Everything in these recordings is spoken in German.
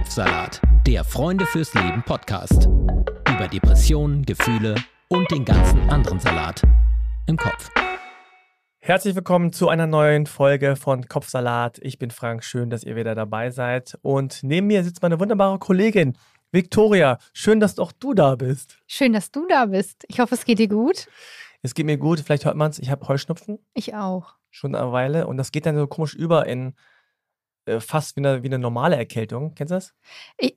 Kopfsalat, der Freunde fürs Leben Podcast. Über Depressionen, Gefühle und den ganzen anderen Salat im Kopf. Herzlich willkommen zu einer neuen Folge von Kopfsalat. Ich bin Frank, schön, dass ihr wieder dabei seid. Und neben mir sitzt meine wunderbare Kollegin Victoria. Schön, dass auch du da bist. Schön, dass du da bist. Ich hoffe, es geht dir gut. Es geht mir gut, vielleicht hört man es, ich habe Heuschnupfen. Ich auch. Schon eine Weile. Und das geht dann so komisch über in fast wie eine, wie eine normale Erkältung. Kennst du das?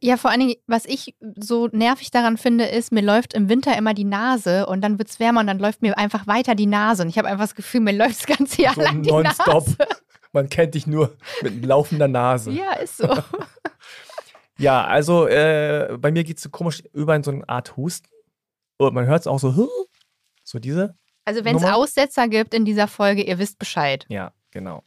Ja, vor allen Dingen, was ich so nervig daran finde, ist, mir läuft im Winter immer die Nase und dann wird es wärmer und dann läuft mir einfach weiter die Nase. Und ich habe einfach das Gefühl, mir läuft das ganze Jahr so lang die nonstop. Nase. Man kennt dich nur mit laufender Nase. Ja, ist so. ja, also äh, bei mir geht es so komisch über in so eine Art Husten. Und man hört es auch so, so diese. Also wenn es Aussetzer gibt in dieser Folge, ihr wisst Bescheid. Ja, genau.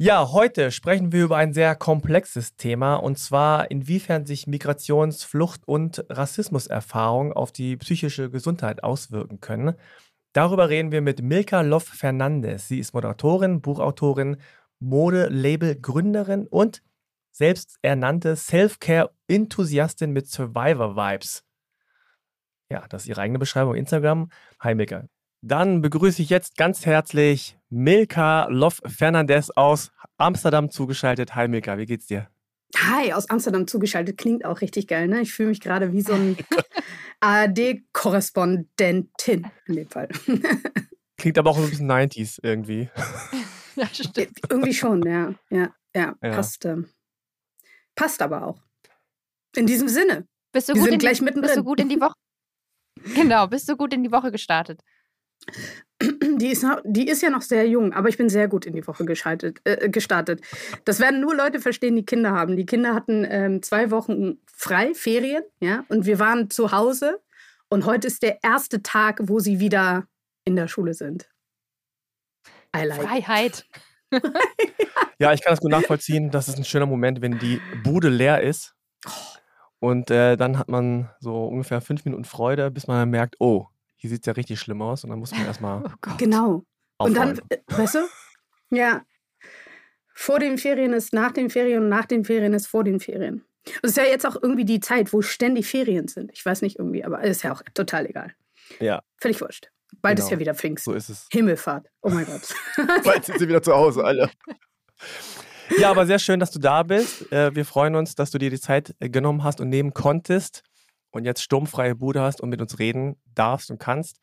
Ja, heute sprechen wir über ein sehr komplexes Thema und zwar inwiefern sich Migrations-, Flucht- und Rassismuserfahrungen auf die psychische Gesundheit auswirken können. Darüber reden wir mit Milka Loff Fernandez. Sie ist Moderatorin, Buchautorin, Modelabel-Gründerin und selbsternannte Self-Care-Enthusiastin mit Survivor-Vibes. Ja, das ist ihre eigene Beschreibung. Instagram. Hi Milka. Dann begrüße ich jetzt ganz herzlich Milka Loff Fernandez aus Amsterdam zugeschaltet. Hi Milka, wie geht's dir? Hi, aus Amsterdam zugeschaltet. Klingt auch richtig geil, ne? Ich fühle mich gerade wie so ein ARD-Korrespondentin in dem Fall. Klingt aber auch so ein bisschen 90s irgendwie. Ja, stimmt. Irgendwie schon, ja. Ja, ja, ja. Passt, äh, passt aber auch. In diesem Sinne. Bist du, gut in, die, bist du gut in die Woche? Genau, bist du gut in die Woche gestartet? Die ist, die ist ja noch sehr jung, aber ich bin sehr gut in die Woche äh, gestartet. Das werden nur Leute verstehen, die Kinder haben. Die Kinder hatten ähm, zwei Wochen frei, Ferien, ja, und wir waren zu Hause. Und heute ist der erste Tag, wo sie wieder in der Schule sind. Like. Freiheit. ja, ich kann das gut nachvollziehen. Das ist ein schöner Moment, wenn die Bude leer ist. Und äh, dann hat man so ungefähr fünf Minuten Freude, bis man merkt, oh, hier sieht es ja richtig schlimm aus und dann muss man erstmal. Oh genau. Und dann, äh, weißt du? Ja. Vor den Ferien ist nach den Ferien und nach den Ferien ist vor den Ferien. Und es ist ja jetzt auch irgendwie die Zeit, wo ständig Ferien sind. Ich weiß nicht irgendwie, aber ist ja auch total egal. Ja. Völlig wurscht. Bald genau. ist ja wieder Pfingsten. So ist es. Himmelfahrt. Oh mein Gott. Bald sind sie wieder zu Hause, alle. Ja, aber sehr schön, dass du da bist. Äh, wir freuen uns, dass du dir die Zeit äh, genommen hast und nehmen konntest und jetzt sturmfreie Bude hast und mit uns reden darfst und kannst.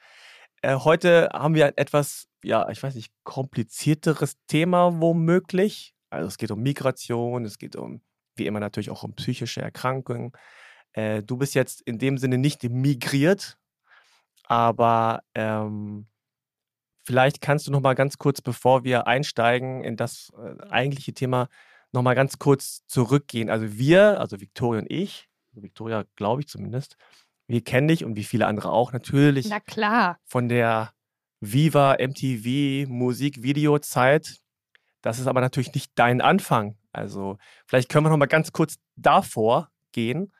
Äh, heute haben wir ein etwas, ja, ich weiß nicht, komplizierteres Thema womöglich. Also es geht um Migration, es geht um, wie immer natürlich auch um psychische Erkrankungen. Äh, du bist jetzt in dem Sinne nicht migriert, aber ähm, vielleicht kannst du noch mal ganz kurz, bevor wir einsteigen in das äh, eigentliche Thema, noch mal ganz kurz zurückgehen. Also wir, also Victoria und ich, Victoria, glaube ich zumindest. Wir kennen dich und wie viele andere auch natürlich. Na klar. Von der Viva MTV Musik-Video-Zeit. Das ist aber natürlich nicht dein Anfang. Also vielleicht können wir noch mal ganz kurz davor gehen.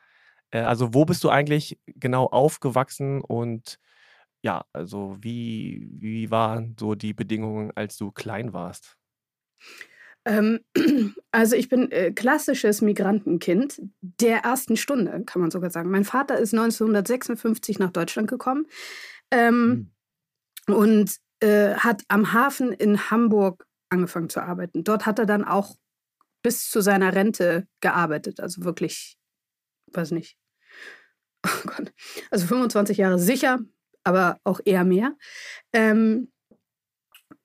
Äh, also wo bist du eigentlich genau aufgewachsen und ja, also wie, wie waren so die Bedingungen, als du klein warst? Ähm, also ich bin äh, klassisches Migrantenkind der ersten Stunde, kann man sogar sagen. Mein Vater ist 1956 nach Deutschland gekommen ähm, mhm. und äh, hat am Hafen in Hamburg angefangen zu arbeiten. Dort hat er dann auch bis zu seiner Rente gearbeitet. Also wirklich, weiß nicht, oh Gott, also 25 Jahre sicher, aber auch eher mehr. Ähm,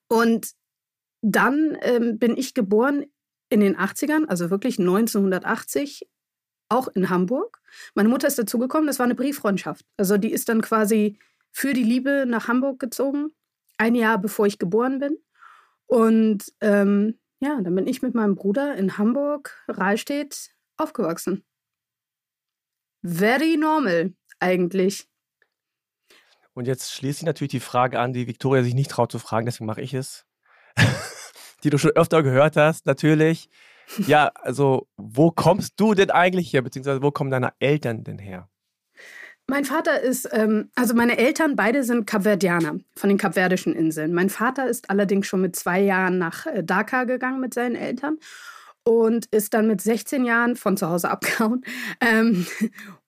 und dann ähm, bin ich geboren in den 80ern, also wirklich 1980, auch in Hamburg. Meine Mutter ist dazugekommen, das war eine Brieffreundschaft. Also die ist dann quasi für die Liebe nach Hamburg gezogen, ein Jahr bevor ich geboren bin. Und ähm, ja, dann bin ich mit meinem Bruder in Hamburg, Rahlstedt, aufgewachsen. Very normal eigentlich. Und jetzt schließt sich natürlich die Frage an, die Viktoria sich nicht traut zu fragen, deswegen mache ich es. die du schon öfter gehört hast, natürlich. Ja, also wo kommst du denn eigentlich her, beziehungsweise wo kommen deine Eltern denn her? Mein Vater ist, ähm, also meine Eltern beide sind Kapverdianer von den Kapverdischen Inseln. Mein Vater ist allerdings schon mit zwei Jahren nach äh, Dhaka gegangen mit seinen Eltern. und ist dann mit 16 Jahren von zu Hause abgehauen, ähm,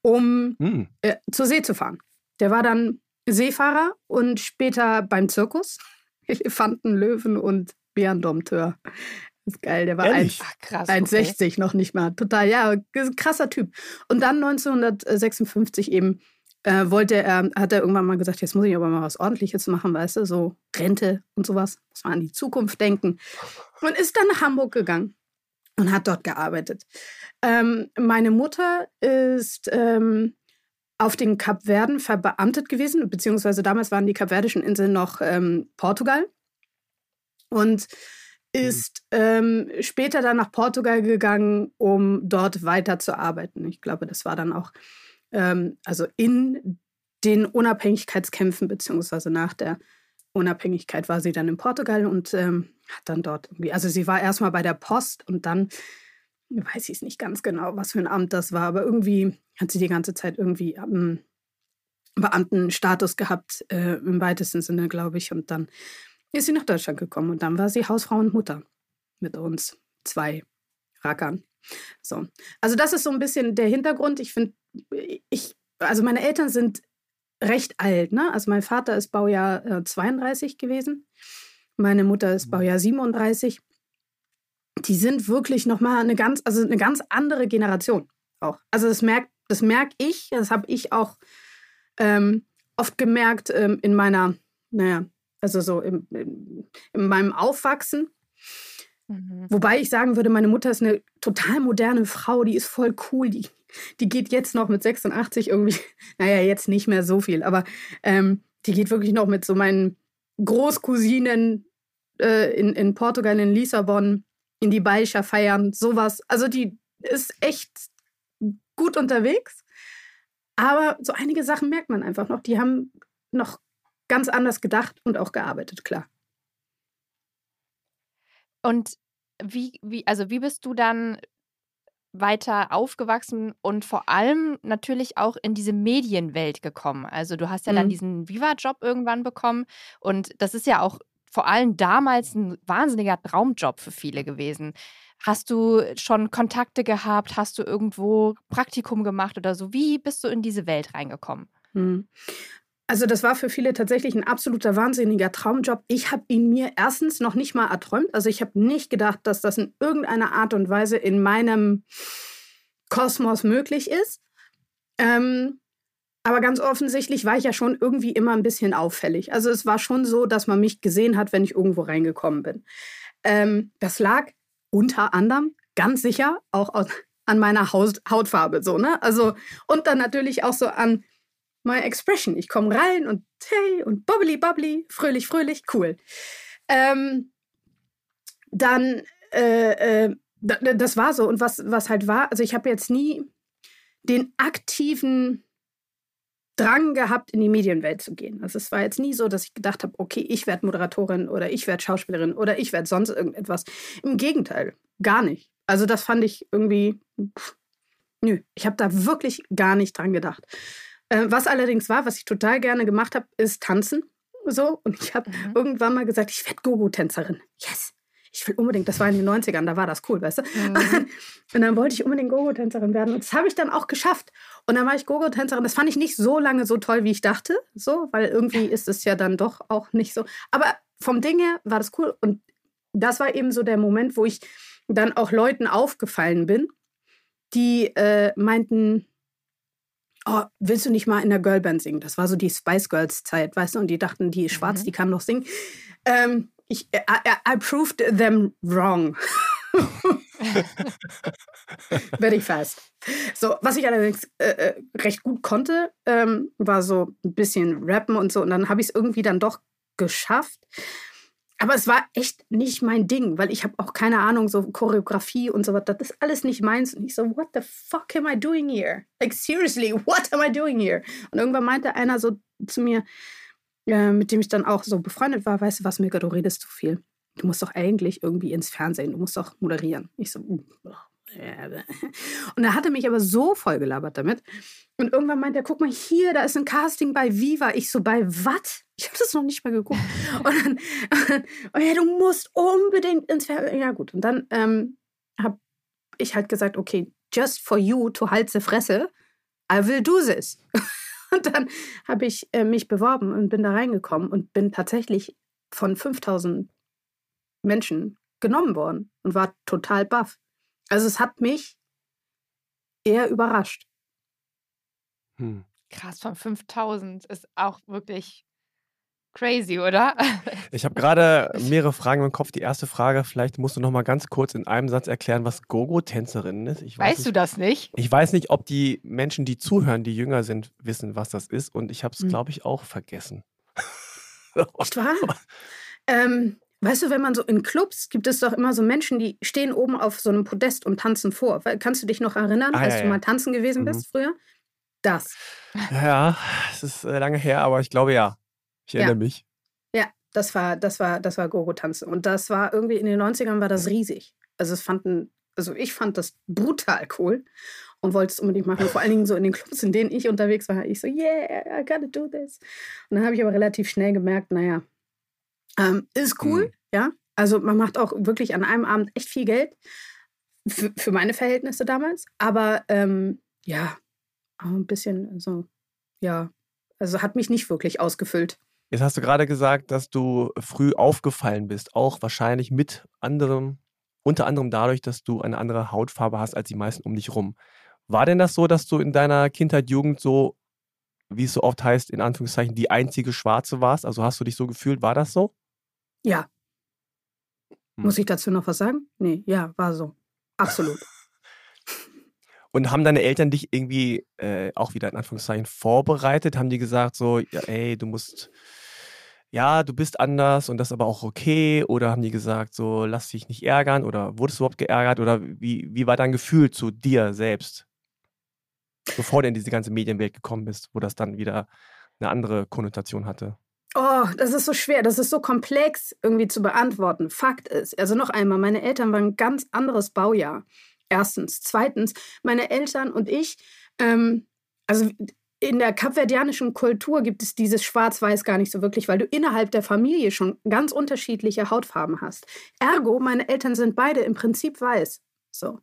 um hm. äh, zur See zu fahren. Der war dann Seefahrer und später beim Zirkus. Elefanten, Löwen und Bärendompteur. Das ist geil, der war 1,60 okay. noch nicht mal. Total, ja, krasser Typ. Und dann 1956 eben äh, wollte er, hat er irgendwann mal gesagt, jetzt muss ich aber mal was Ordentliches machen, weißt du, so Rente und sowas. Muss man an die Zukunft denken. Und ist dann nach Hamburg gegangen und hat dort gearbeitet. Ähm, meine Mutter ist ähm, auf den Kapverden verbeamtet gewesen, beziehungsweise damals waren die Kapverdischen Inseln noch ähm, Portugal. Und ist ähm, später dann nach Portugal gegangen, um dort weiter zu arbeiten. Ich glaube, das war dann auch ähm, also in den Unabhängigkeitskämpfen, beziehungsweise nach der Unabhängigkeit war sie dann in Portugal und ähm, hat dann dort irgendwie, also sie war erstmal bei der Post und dann weiß ich es nicht ganz genau, was für ein Amt das war, aber irgendwie hat sie die ganze Zeit irgendwie ähm, Beamtenstatus gehabt, äh, im weitesten Sinne, glaube ich. Und dann ist sie nach Deutschland gekommen und dann war sie Hausfrau und Mutter mit uns zwei Rackern. So. Also das ist so ein bisschen der Hintergrund. Ich finde, ich, also meine Eltern sind recht alt, ne? Also mein Vater ist Baujahr äh, 32 gewesen. Meine Mutter ist mhm. Baujahr 37. Die sind wirklich nochmal eine ganz, also eine ganz andere Generation auch. Also das merkt, das merke ich, das habe ich auch ähm, oft gemerkt ähm, in meiner, naja, also so im, in, in meinem Aufwachsen. Mhm. Wobei ich sagen würde, meine Mutter ist eine total moderne Frau, die ist voll cool, die, die geht jetzt noch mit 86 irgendwie, naja, jetzt nicht mehr so viel, aber ähm, die geht wirklich noch mit so meinen Großcousinen äh, in, in Portugal, in Lissabon, in die Baixa feiern, sowas. Also die ist echt gut unterwegs. Aber so einige Sachen merkt man einfach noch. Die haben noch ganz anders gedacht und auch gearbeitet, klar. Und wie, wie, also wie bist du dann weiter aufgewachsen und vor allem natürlich auch in diese Medienwelt gekommen? Also du hast ja mhm. dann diesen Viva-Job irgendwann bekommen und das ist ja auch vor allem damals ein wahnsinniger Traumjob für viele gewesen. Hast du schon Kontakte gehabt? Hast du irgendwo Praktikum gemacht oder so? Wie bist du in diese Welt reingekommen? Mhm. Also das war für viele tatsächlich ein absoluter wahnsinniger Traumjob. Ich habe ihn mir erstens noch nicht mal erträumt. Also ich habe nicht gedacht, dass das in irgendeiner Art und Weise in meinem Kosmos möglich ist. Ähm, aber ganz offensichtlich war ich ja schon irgendwie immer ein bisschen auffällig. Also es war schon so, dass man mich gesehen hat, wenn ich irgendwo reingekommen bin. Ähm, das lag unter anderem ganz sicher auch an meiner Haut, Hautfarbe so ne also und dann natürlich auch so an my expression. Ich komme rein und hey und bubbly bubbly, fröhlich, fröhlich, cool. Ähm, dann, äh, äh, das war so. Und was, was halt war, also ich habe jetzt nie den aktiven Drang gehabt, in die Medienwelt zu gehen. Also es war jetzt nie so, dass ich gedacht habe, okay, ich werde Moderatorin oder ich werde Schauspielerin oder ich werde sonst irgendetwas. Im Gegenteil, gar nicht. Also das fand ich irgendwie, pff, nö, ich habe da wirklich gar nicht dran gedacht. Äh, was allerdings war, was ich total gerne gemacht habe, ist tanzen. So. Und ich habe mhm. irgendwann mal gesagt, ich werde Gogo-Tänzerin. Yes. Ich will unbedingt, das war in den 90ern, da war das cool, weißt du? Mhm. Und dann wollte ich unbedingt Gogo-Tänzerin werden. Und das habe ich dann auch geschafft. Und dann war ich Gogo-Tänzerin. Das fand ich nicht so lange so toll, wie ich dachte. So, weil irgendwie ist es ja dann doch auch nicht so. Aber vom Ding her war das cool. Und das war eben so der Moment, wo ich dann auch Leuten aufgefallen bin, die äh, meinten, oh, willst du nicht mal in der Girlband singen? Das war so die Spice Girls Zeit, weißt du? Und die dachten, die schwarz, mhm. die kann noch singen. Ähm, ich, I, I proved them wrong. Very fast. So, was ich allerdings äh, äh, recht gut konnte, ähm, war so ein bisschen rappen und so. Und dann habe ich es irgendwie dann doch geschafft. Aber es war echt nicht mein Ding, weil ich habe auch keine Ahnung, so Choreografie und so was. Das ist alles nicht meins. Und ich so, what the fuck am I doing here? Like, seriously, what am I doing here? Und irgendwann meinte einer so zu mir, äh, mit dem ich dann auch so befreundet war, weißt du was, Milka, du redest zu viel. Du musst doch eigentlich irgendwie ins Fernsehen, du musst doch moderieren. Ich so, und er hatte mich aber so vollgelabert damit. Und irgendwann meinte er, guck mal hier, da ist ein Casting bei Viva. Ich so, bei was? Ich habe das noch nicht mal geguckt. und dann, und, ja, du musst unbedingt ins Fernsehen. Ja gut, und dann ähm, habe ich halt gesagt, okay, just for you to halt the Fresse, I will do this. Und dann habe ich äh, mich beworben und bin da reingekommen und bin tatsächlich von 5000 Menschen genommen worden und war total baff. Also es hat mich eher überrascht. Hm. Krass, von 5000 ist auch wirklich crazy, oder? Ich habe gerade mehrere Fragen im Kopf. Die erste Frage, vielleicht musst du noch mal ganz kurz in einem Satz erklären, was Gogo-Tänzerin ist. Ich weißt nicht, du das nicht? Ich weiß nicht, ob die Menschen, die zuhören, die jünger sind, wissen, was das ist. Und ich habe es, hm. glaube ich, auch vergessen. Echt wahr? ähm, Weißt du, wenn man so in Clubs gibt es doch immer so Menschen, die stehen oben auf so einem Podest und tanzen vor. Kannst du dich noch erinnern, ah, als ja, du ja. mal tanzen gewesen mhm. bist früher? Das. Ja, es ist äh, lange her, aber ich glaube ja. Ich erinnere ja. mich. Ja, das war, das war, das war Gogo-Tanzen. Und das war irgendwie in den 90ern war das riesig. Also es fanden, also ich fand das brutal cool und wollte es unbedingt machen. Vor allen Dingen so in den Clubs, in denen ich unterwegs war, ich so, yeah, I gotta do this. Und dann habe ich aber relativ schnell gemerkt, naja, ähm, ist cool, mhm. ja. Also man macht auch wirklich an einem Abend echt viel Geld. Für, für meine Verhältnisse damals. Aber ähm, ja, auch ein bisschen so, ja, also hat mich nicht wirklich ausgefüllt. Jetzt hast du gerade gesagt, dass du früh aufgefallen bist, auch wahrscheinlich mit anderem, unter anderem dadurch, dass du eine andere Hautfarbe hast als die meisten um dich rum. War denn das so, dass du in deiner Kindheit, Jugend so, wie es so oft heißt, in Anführungszeichen, die einzige Schwarze warst? Also hast du dich so gefühlt? War das so? Ja. Hm. Muss ich dazu noch was sagen? Nee, ja, war so. Absolut. Und haben deine Eltern dich irgendwie äh, auch wieder in Anführungszeichen vorbereitet? Haben die gesagt, so, ja, ey, du musst, ja, du bist anders und das ist aber auch okay? Oder haben die gesagt, so, lass dich nicht ärgern? Oder wurdest du überhaupt geärgert? Oder wie, wie war dein Gefühl zu dir selbst? Bevor du in diese ganze Medienwelt gekommen bist, wo das dann wieder eine andere Konnotation hatte? Oh, das ist so schwer, das ist so komplex irgendwie zu beantworten. Fakt ist, also noch einmal, meine Eltern waren ein ganz anderes Baujahr. Erstens. Zweitens, meine Eltern und ich, ähm, also in der kapverdianischen Kultur gibt es dieses Schwarz-Weiß gar nicht so wirklich, weil du innerhalb der Familie schon ganz unterschiedliche Hautfarben hast. Ergo, meine Eltern sind beide im Prinzip weiß. So.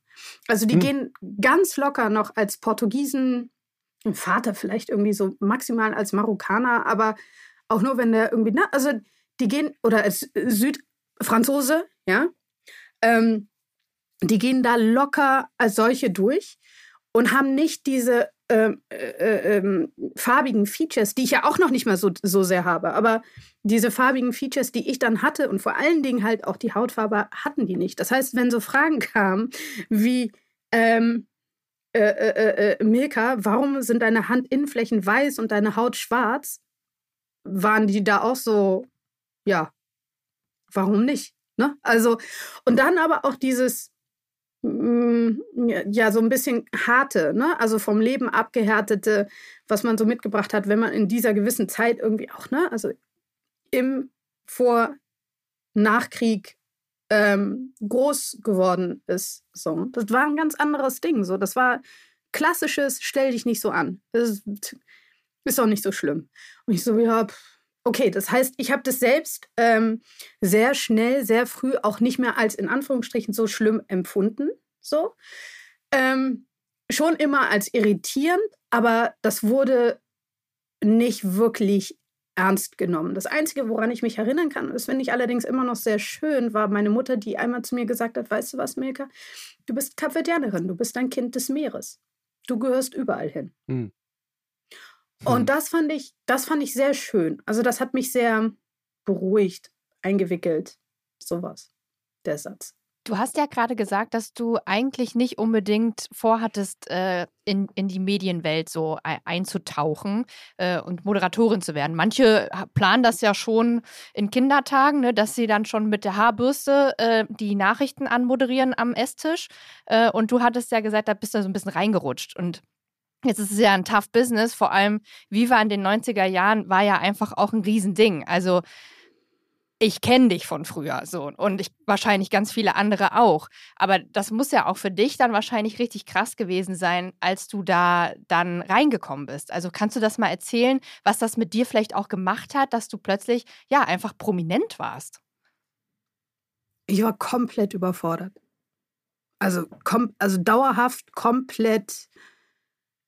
Also die hm. gehen ganz locker noch als Portugiesen, Vater vielleicht irgendwie so maximal als Marokkaner, aber auch nur, wenn der irgendwie, ne, also die gehen, oder als Südfranzose, ja, ähm, die gehen da locker als solche durch und haben nicht diese ähm, äh, äh, äh, farbigen Features, die ich ja auch noch nicht mal so, so sehr habe, aber diese farbigen Features, die ich dann hatte und vor allen Dingen halt auch die Hautfarbe hatten die nicht. Das heißt, wenn so Fragen kamen wie, ähm, äh, äh, äh, Milka, warum sind deine Handinnenflächen weiß und deine Haut schwarz? Waren die da auch so, ja, warum nicht? Ne? Also, und dann aber auch dieses, mm, ja, so ein bisschen harte, ne? also vom Leben abgehärtete, was man so mitgebracht hat, wenn man in dieser gewissen Zeit irgendwie auch, ne, also im Vor-, Nachkrieg ähm, groß geworden ist. So. Das war ein ganz anderes Ding. So. Das war klassisches, stell dich nicht so an. Das ist, ist auch nicht so schlimm. Und ich so, ja, okay, das heißt, ich habe das selbst ähm, sehr schnell, sehr früh auch nicht mehr als in Anführungsstrichen so schlimm empfunden. So. Ähm, schon immer als irritierend, aber das wurde nicht wirklich ernst genommen. Das Einzige, woran ich mich erinnern kann, das finde ich allerdings immer noch sehr schön, war meine Mutter, die einmal zu mir gesagt hat, weißt du was, Milka, du bist Kapverdianerin, du bist ein Kind des Meeres. Du gehörst überall hin. Mhm. Und mhm. das fand ich, das fand ich sehr schön. Also das hat mich sehr beruhigt, eingewickelt. Sowas, der Satz. Du hast ja gerade gesagt, dass du eigentlich nicht unbedingt vorhattest, äh, in, in die Medienwelt so einzutauchen äh, und Moderatorin zu werden. Manche planen das ja schon in Kindertagen, ne, dass sie dann schon mit der Haarbürste äh, die Nachrichten anmoderieren am Esstisch. Äh, und du hattest ja gesagt, da bist du so ein bisschen reingerutscht. Und Jetzt ist es ja ein tough Business, vor allem Viva in den 90er Jahren war ja einfach auch ein Riesending. Also ich kenne dich von früher so und ich wahrscheinlich ganz viele andere auch. Aber das muss ja auch für dich dann wahrscheinlich richtig krass gewesen sein, als du da dann reingekommen bist. Also kannst du das mal erzählen, was das mit dir vielleicht auch gemacht hat, dass du plötzlich ja einfach prominent warst? Ich war komplett überfordert. also, kom also dauerhaft komplett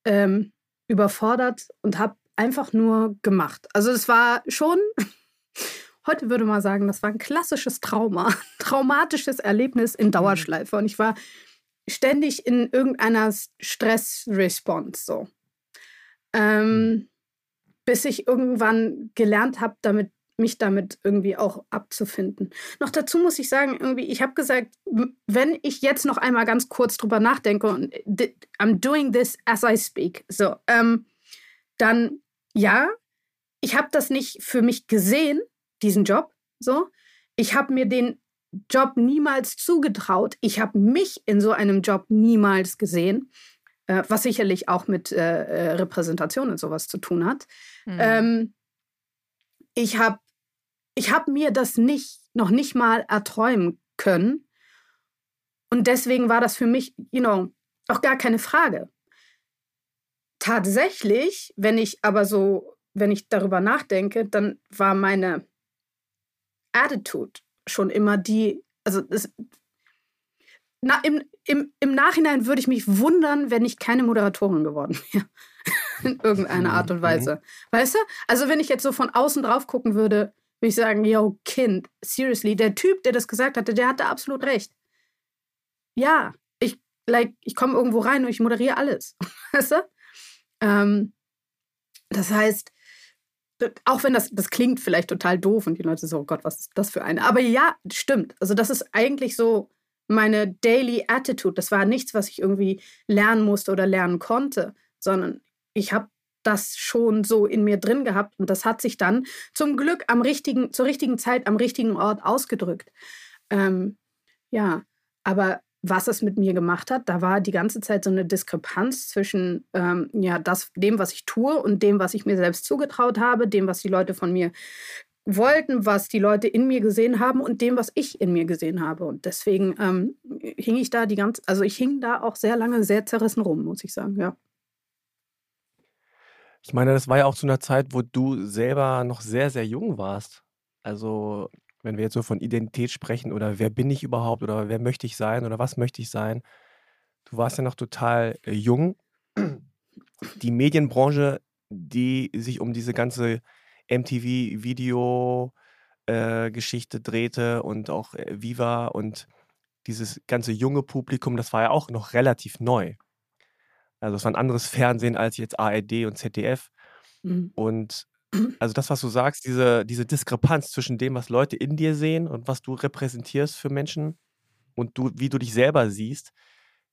ähm, überfordert und habe einfach nur gemacht. Also es war schon, heute würde man sagen, das war ein klassisches Trauma, traumatisches Erlebnis in mhm. Dauerschleife. Und ich war ständig in irgendeiner Stress-Response so. Ähm, mhm. bis ich irgendwann gelernt habe, damit mich damit irgendwie auch abzufinden. Noch dazu muss ich sagen, irgendwie, ich habe gesagt, wenn ich jetzt noch einmal ganz kurz drüber nachdenke und I'm doing this as I speak, so, ähm, dann ja, ich habe das nicht für mich gesehen, diesen Job, so. Ich habe mir den Job niemals zugetraut. Ich habe mich in so einem Job niemals gesehen, äh, was sicherlich auch mit äh, äh Repräsentation und sowas zu tun hat. Mhm. Ähm, ich habe ich hab mir das nicht, noch nicht mal erträumen können. Und deswegen war das für mich, you know, auch gar keine Frage. Tatsächlich, wenn ich aber so, wenn ich darüber nachdenke, dann war meine Attitude schon immer die, also es, na, im, im, im Nachhinein würde ich mich wundern, wenn ich keine Moderatorin geworden wäre. In irgendeiner Art und mhm. Weise. Weißt du? Also, wenn ich jetzt so von außen drauf gucken würde, würde ich sagen, yo, Kind, seriously, der Typ, der das gesagt hatte, der hatte absolut recht. Ja, ich, like, ich komme irgendwo rein und ich moderiere alles. Weißt du? Ähm, das heißt, auch wenn das, das klingt vielleicht total doof und die Leute so, oh Gott, was ist das für eine? Aber ja, stimmt. Also das ist eigentlich so meine Daily Attitude. Das war nichts, was ich irgendwie lernen musste oder lernen konnte, sondern ich habe das schon so in mir drin gehabt und das hat sich dann zum Glück am richtigen, zur richtigen Zeit am richtigen Ort ausgedrückt. Ähm, ja, aber was es mit mir gemacht hat, da war die ganze Zeit so eine Diskrepanz zwischen ähm, ja, das, dem, was ich tue und dem, was ich mir selbst zugetraut habe, dem, was die Leute von mir wollten, was die Leute in mir gesehen haben und dem, was ich in mir gesehen habe. Und deswegen ähm, hing ich da die ganze, also ich hing da auch sehr lange sehr zerrissen rum, muss ich sagen, ja. Ich meine, das war ja auch zu einer Zeit, wo du selber noch sehr, sehr jung warst. Also, wenn wir jetzt so von Identität sprechen oder wer bin ich überhaupt oder wer möchte ich sein oder was möchte ich sein, du warst ja noch total äh, jung. Die Medienbranche, die sich um diese ganze MTV-Video-Geschichte äh, drehte und auch äh, Viva und dieses ganze junge Publikum, das war ja auch noch relativ neu. Also es war ein anderes Fernsehen als jetzt ARD und ZDF. Mhm. Und also das, was du sagst, diese, diese Diskrepanz zwischen dem, was Leute in dir sehen und was du repräsentierst für Menschen und du, wie du dich selber siehst,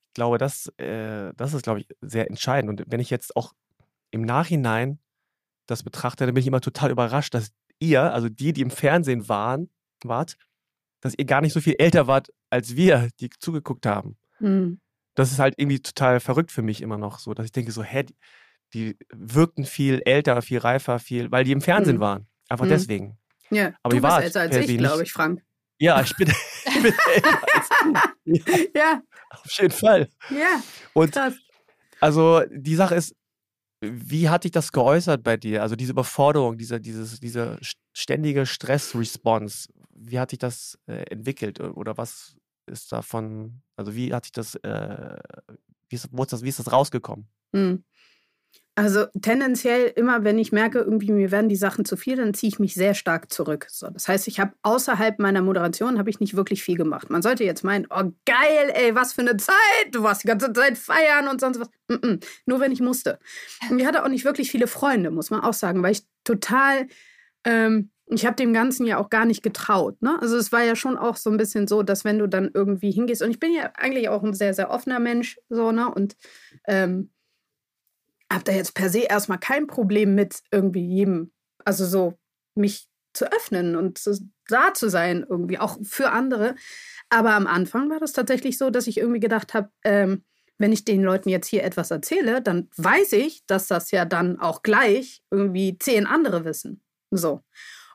ich glaube, das, äh, das ist, glaube ich, sehr entscheidend. Und wenn ich jetzt auch im Nachhinein das betrachte, dann bin ich immer total überrascht, dass ihr, also die, die im Fernsehen waren, wart, dass ihr gar nicht so viel älter wart als wir, die zugeguckt haben. Mhm das ist halt irgendwie total verrückt für mich immer noch so, dass ich denke so, hä, die, wirkten viel älter, viel reifer, viel, weil die im Fernsehen mhm. waren. Einfach mhm. deswegen. Ja, aber du bist älter als ich, glaube ich, Frank. Ja, ich bin, ich bin älter als du. Ja, ja. Auf jeden Fall. Ja, Und krass. Also die Sache ist, wie hat dich das geäußert bei dir? Also diese Überforderung, diese, dieses, diese ständige Stress-Response, wie hat sich das äh, entwickelt? Oder was ist davon, also wie hat sich das, äh, wie, ist, wo ist das, wie ist das rausgekommen? Mhm. Also tendenziell immer, wenn ich merke, irgendwie mir werden die Sachen zu viel, dann ziehe ich mich sehr stark zurück. So, das heißt, ich habe außerhalb meiner Moderation habe ich nicht wirklich viel gemacht. Man sollte jetzt meinen, oh geil, ey, was für eine Zeit, du warst die ganze Zeit feiern und sonst was. Mm -mm, nur wenn ich musste. Und ich hatte auch nicht wirklich viele Freunde, muss man auch sagen, weil ich total ähm, ich habe dem Ganzen ja auch gar nicht getraut. Ne? Also es war ja schon auch so ein bisschen so, dass wenn du dann irgendwie hingehst, und ich bin ja eigentlich auch ein sehr, sehr offener Mensch, so, ne? Und ähm, habe da jetzt per se erstmal kein Problem mit irgendwie jedem, also so mich zu öffnen und zu, da zu sein, irgendwie, auch für andere. Aber am Anfang war das tatsächlich so, dass ich irgendwie gedacht habe, ähm, wenn ich den Leuten jetzt hier etwas erzähle, dann weiß ich, dass das ja dann auch gleich irgendwie zehn andere wissen. So.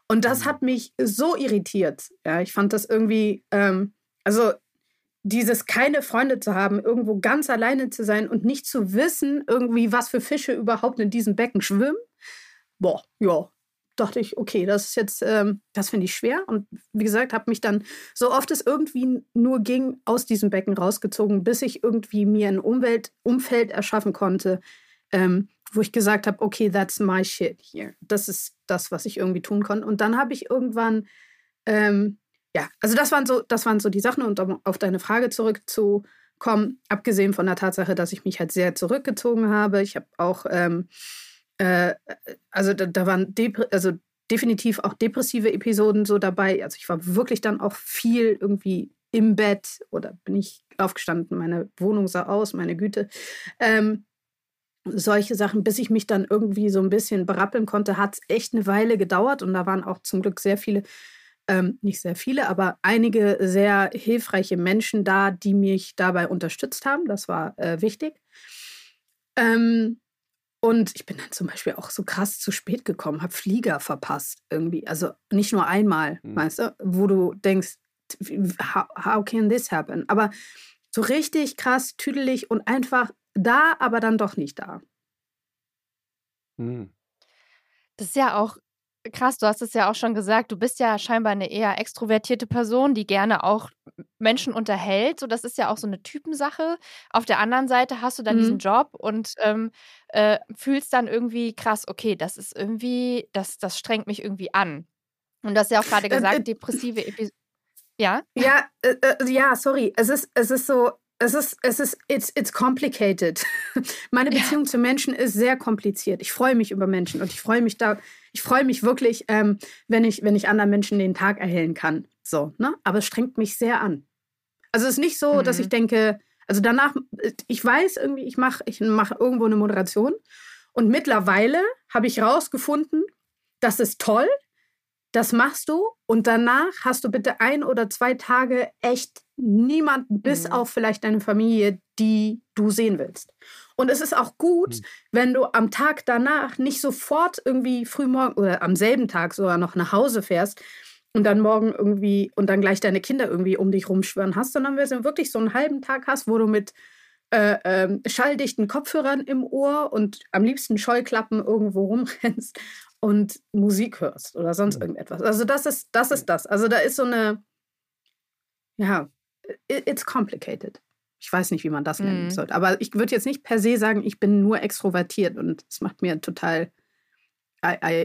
Und das mhm. hat mich so irritiert. Ja, ich fand das irgendwie, ähm, also dieses keine Freunde zu haben, irgendwo ganz alleine zu sein und nicht zu wissen, irgendwie, was für Fische überhaupt in diesem Becken schwimmen. Boah, ja, dachte ich, okay, das ist jetzt, ähm, das finde ich schwer. Und wie gesagt, habe mich dann, so oft es irgendwie nur ging, aus diesem Becken rausgezogen, bis ich irgendwie mir ein Umwelt, Umfeld erschaffen konnte, ähm, wo ich gesagt habe, okay, that's my shit here. Das ist das, was ich irgendwie tun konnte. Und dann habe ich irgendwann, ähm, ja, also das waren so, das waren so die Sachen. Und um auf deine Frage zurückzukommen, abgesehen von der Tatsache, dass ich mich halt sehr zurückgezogen habe, ich habe auch ähm, äh, also da, da waren also definitiv auch depressive Episoden so dabei. Also ich war wirklich dann auch viel irgendwie im Bett oder bin ich aufgestanden, meine Wohnung sah aus, meine Güte. Ähm, solche Sachen, bis ich mich dann irgendwie so ein bisschen berappeln konnte, hat es echt eine Weile gedauert und da waren auch zum Glück sehr viele, ähm, nicht sehr viele, aber einige sehr hilfreiche Menschen da, die mich dabei unterstützt haben. Das war äh, wichtig. Ähm, und ich bin dann zum Beispiel auch so krass zu spät gekommen, habe Flieger verpasst irgendwie. Also nicht nur einmal, mhm. weißt du, wo du denkst, how, how can this happen? Aber so richtig krass, tüdelig und einfach da, aber dann doch nicht da. Mhm. Das ist ja auch krass, du hast es ja auch schon gesagt, du bist ja scheinbar eine eher extrovertierte Person, die gerne auch Menschen unterhält. So, das ist ja auch so eine Typensache. Auf der anderen Seite hast du dann mhm. diesen Job und ähm, äh, fühlst dann irgendwie krass, okay, das ist irgendwie, das, das strengt mich irgendwie an. Und du hast ja auch gerade gesagt, äh, äh, depressive Episode. Ja? Ja, äh, äh, ja, sorry. Es ist, es ist so, es ist, es ist, it's, it's complicated. Meine Beziehung ja. zu Menschen ist sehr kompliziert. Ich freue mich über Menschen und ich freue mich da, ich freue mich wirklich, ähm, wenn ich, wenn ich anderen Menschen den Tag erhellen kann. So, ne? Aber es strengt mich sehr an. Also es ist nicht so, mhm. dass ich mhm. denke, also danach, ich weiß irgendwie, ich mache ich mach irgendwo eine Moderation und mittlerweile habe ich rausgefunden, das ist toll, das machst du und danach hast du bitte ein oder zwei Tage echt niemanden, bis mhm. auf vielleicht deine Familie, die du sehen willst. Und es ist auch gut, mhm. wenn du am Tag danach nicht sofort irgendwie frühmorgen oder am selben Tag sogar noch nach Hause fährst und dann morgen irgendwie und dann gleich deine Kinder irgendwie um dich rumschwören hast, sondern wenn du wirklich so einen halben Tag hast, wo du mit äh, äh, schalldichten Kopfhörern im Ohr und am liebsten Scheuklappen irgendwo rumrennst und Musik hörst oder sonst mhm. irgendetwas. Also das ist, das ist das. Also da ist so eine, ja, it's complicated. Ich weiß nicht, wie man das nennen mhm. sollte. Aber ich würde jetzt nicht per se sagen, ich bin nur extrovertiert und es macht mir total,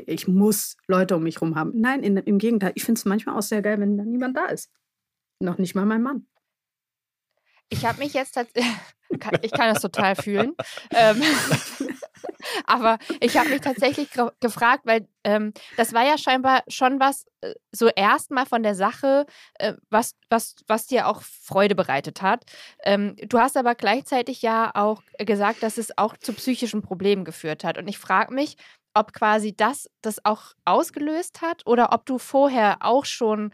ich muss Leute um mich herum haben. Nein, in, im Gegenteil. Ich finde es manchmal auch sehr geil, wenn da niemand da ist. Noch nicht mal mein Mann. Ich habe mich jetzt tatsächlich, ich kann das total fühlen. Ähm, aber ich habe mich tatsächlich gefragt, weil ähm, das war ja scheinbar schon was, äh, so erstmal von der Sache, äh, was, was, was dir auch Freude bereitet hat. Ähm, du hast aber gleichzeitig ja auch gesagt, dass es auch zu psychischen Problemen geführt hat. Und ich frage mich, ob quasi das das auch ausgelöst hat oder ob du vorher auch schon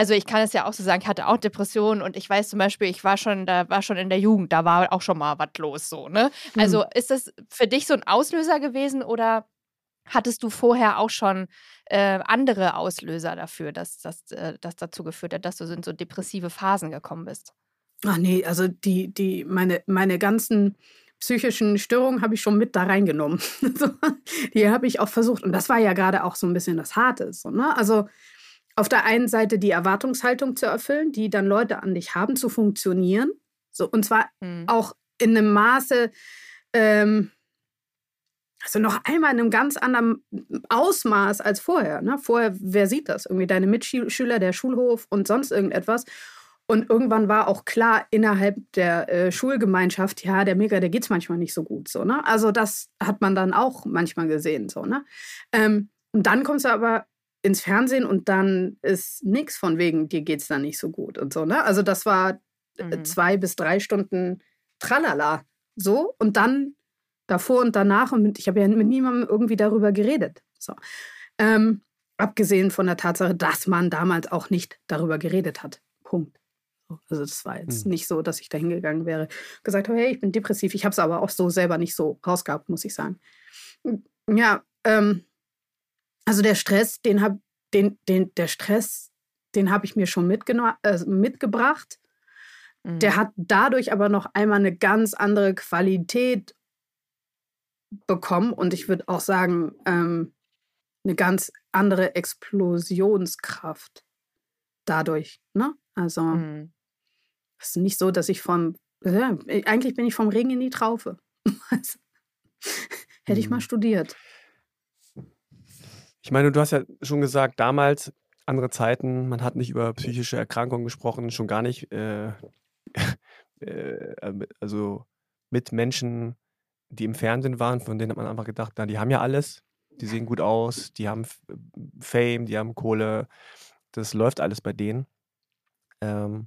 also ich kann es ja auch so sagen, ich hatte auch Depressionen und ich weiß zum Beispiel, ich war schon, da war schon in der Jugend, da war auch schon mal was los so, ne? Also mhm. ist das für dich so ein Auslöser gewesen oder hattest du vorher auch schon äh, andere Auslöser dafür, dass das äh, dazu geführt hat, dass du in so depressive Phasen gekommen bist? Ach nee, also die, die, meine, meine ganzen psychischen Störungen habe ich schon mit da reingenommen. die habe ich auch versucht. Und das war ja gerade auch so ein bisschen das Harte. So, ne? Also auf der einen Seite die Erwartungshaltung zu erfüllen, die dann Leute an dich haben, zu funktionieren. So, und zwar mhm. auch in einem Maße, ähm, also noch einmal in einem ganz anderen Ausmaß als vorher. Ne? Vorher, wer sieht das? Irgendwie deine Mitschüler, der Schulhof und sonst irgendetwas. Und irgendwann war auch klar innerhalb der äh, Schulgemeinschaft, ja, der Mega, der geht es manchmal nicht so gut. So, ne? Also das hat man dann auch manchmal gesehen. So, ne? Ähm, und dann kommst du aber ins Fernsehen und dann ist nichts von wegen, dir geht es dann nicht so gut und so, ne? Also das war äh, mhm. zwei bis drei Stunden Tralala. So. Und dann davor und danach, und ich habe ja mit niemandem irgendwie darüber geredet. So. Ähm, abgesehen von der Tatsache, dass man damals auch nicht darüber geredet hat. Punkt. Also das war jetzt mhm. nicht so, dass ich da hingegangen wäre, gesagt habe, hey, ich bin depressiv. Ich habe es aber auch so selber nicht so rausgehabt, muss ich sagen. Ja, ähm, also der Stress, den habe den, den, der Stress, den habe ich mir schon äh, mitgebracht. Mhm. Der hat dadurch aber noch einmal eine ganz andere Qualität bekommen und ich würde auch sagen, ähm, eine ganz andere Explosionskraft dadurch. Ne? Also mhm. es ist nicht so, dass ich vom, ja, eigentlich bin ich vom Regen in die Traufe. Also, hätte ich mal mhm. studiert. Ich meine, du hast ja schon gesagt, damals andere Zeiten, man hat nicht über psychische Erkrankungen gesprochen, schon gar nicht, äh, äh, also mit Menschen, die im Fernsehen waren, von denen hat man einfach gedacht, na, die haben ja alles, die sehen gut aus, die haben Fame, die haben Kohle, das läuft alles bei denen. Ähm,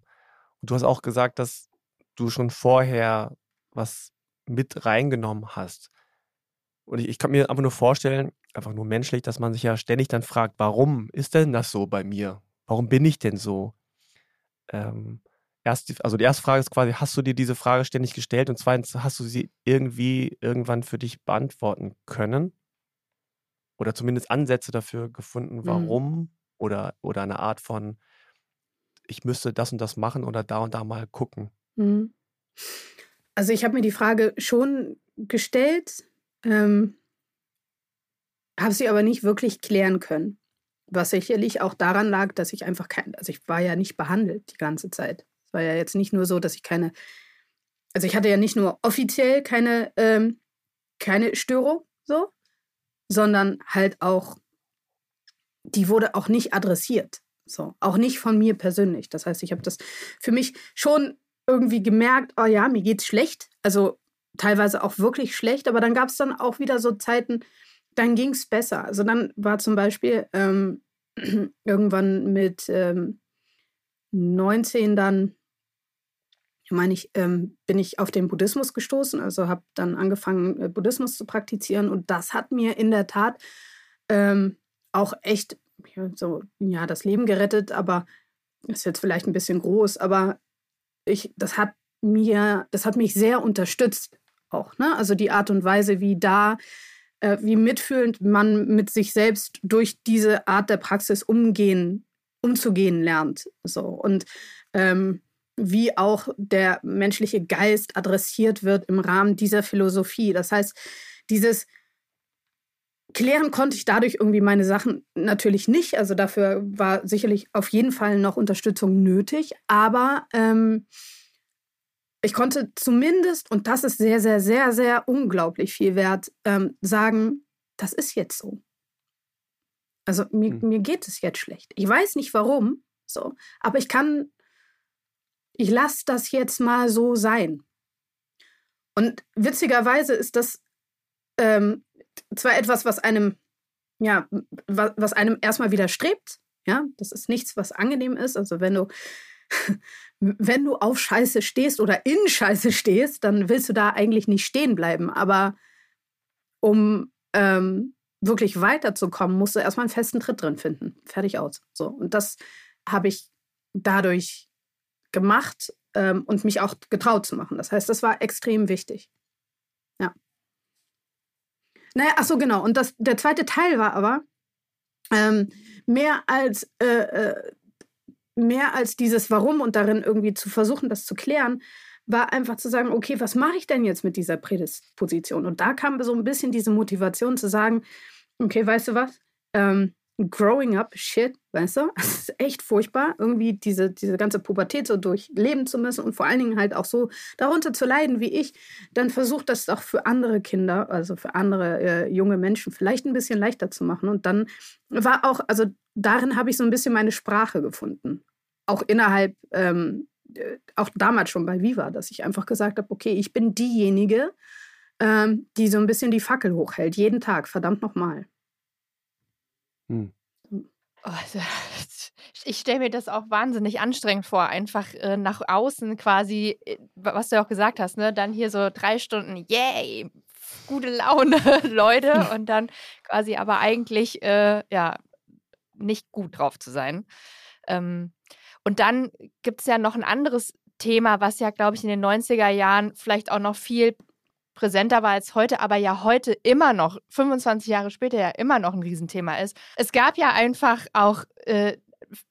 und du hast auch gesagt, dass du schon vorher was mit reingenommen hast. Und ich, ich kann mir einfach nur vorstellen, einfach nur menschlich, dass man sich ja ständig dann fragt, warum ist denn das so bei mir? Warum bin ich denn so? Ähm, erst, also die erste Frage ist quasi, hast du dir diese Frage ständig gestellt? Und zweitens, hast du sie irgendwie irgendwann für dich beantworten können? Oder zumindest Ansätze dafür gefunden, mhm. warum? Mhm. Oder, oder eine Art von, ich müsste das und das machen oder da und da mal gucken. Mhm. Also ich habe mir die Frage schon gestellt, ähm, habe sie aber nicht wirklich klären können. Was sicherlich auch daran lag, dass ich einfach kein, also ich war ja nicht behandelt die ganze Zeit. Es war ja jetzt nicht nur so, dass ich keine, also ich hatte ja nicht nur offiziell keine, ähm, keine Störung, so, sondern halt auch, die wurde auch nicht adressiert. So, auch nicht von mir persönlich. Das heißt, ich habe das für mich schon irgendwie gemerkt, oh ja, mir geht's schlecht. Also teilweise auch wirklich schlecht, aber dann gab es dann auch wieder so Zeiten, dann ging es besser. Also dann war zum Beispiel ähm, irgendwann mit ähm, 19 dann, meine ich, ähm, bin ich auf den Buddhismus gestoßen, also habe dann angefangen, äh, Buddhismus zu praktizieren und das hat mir in der Tat ähm, auch echt so, ja, das Leben gerettet, aber ist jetzt vielleicht ein bisschen groß, aber ich, das hat mir, das hat mich sehr unterstützt auch. Ne? Also die Art und Weise, wie da, äh, wie mitfühlend man mit sich selbst durch diese Art der Praxis umgehen, umzugehen lernt. So. Und ähm, wie auch der menschliche Geist adressiert wird im Rahmen dieser Philosophie. Das heißt, dieses Klären konnte ich dadurch irgendwie meine Sachen natürlich nicht. Also dafür war sicherlich auf jeden Fall noch Unterstützung nötig. Aber ähm, ich konnte zumindest, und das ist sehr, sehr, sehr, sehr unglaublich viel wert, ähm, sagen, das ist jetzt so. Also mir, hm. mir geht es jetzt schlecht. Ich weiß nicht warum, so, aber ich kann, ich lasse das jetzt mal so sein. Und witzigerweise ist das ähm, zwar etwas, was einem, ja, was, was einem erstmal widerstrebt, ja, das ist nichts, was angenehm ist. Also wenn du wenn du auf Scheiße stehst oder in Scheiße stehst, dann willst du da eigentlich nicht stehen bleiben. Aber um ähm, wirklich weiterzukommen, musst du erstmal einen festen Tritt drin finden. Fertig aus. So. Und das habe ich dadurch gemacht ähm, und mich auch getraut zu machen. Das heißt, das war extrem wichtig. Ja. Naja, ach so, genau. Und das, der zweite Teil war aber, ähm, mehr als äh, äh, mehr als dieses Warum und darin irgendwie zu versuchen, das zu klären, war einfach zu sagen, okay, was mache ich denn jetzt mit dieser Prädisposition? Und da kam so ein bisschen diese Motivation zu sagen, okay, weißt du was? Ähm, growing up, shit, weißt du? Es ist echt furchtbar, irgendwie diese, diese ganze Pubertät so durchleben zu müssen und vor allen Dingen halt auch so darunter zu leiden wie ich. Dann versucht das auch für andere Kinder, also für andere äh, junge Menschen vielleicht ein bisschen leichter zu machen. Und dann war auch, also darin habe ich so ein bisschen meine Sprache gefunden. Auch innerhalb, ähm, äh, auch damals schon bei Viva, dass ich einfach gesagt habe, okay, ich bin diejenige, ähm, die so ein bisschen die Fackel hochhält, jeden Tag, verdammt nochmal. Hm. Oh, ich stelle mir das auch wahnsinnig anstrengend vor, einfach äh, nach außen quasi, äh, was du auch gesagt hast, ne? Dann hier so drei Stunden, yay, gute Laune, Leute, und dann quasi aber eigentlich, äh, ja, nicht gut drauf zu sein. Ähm, und dann gibt es ja noch ein anderes Thema, was ja, glaube ich, in den 90er Jahren vielleicht auch noch viel präsenter war als heute, aber ja heute immer noch, 25 Jahre später ja immer noch ein Riesenthema ist. Es gab ja einfach auch äh,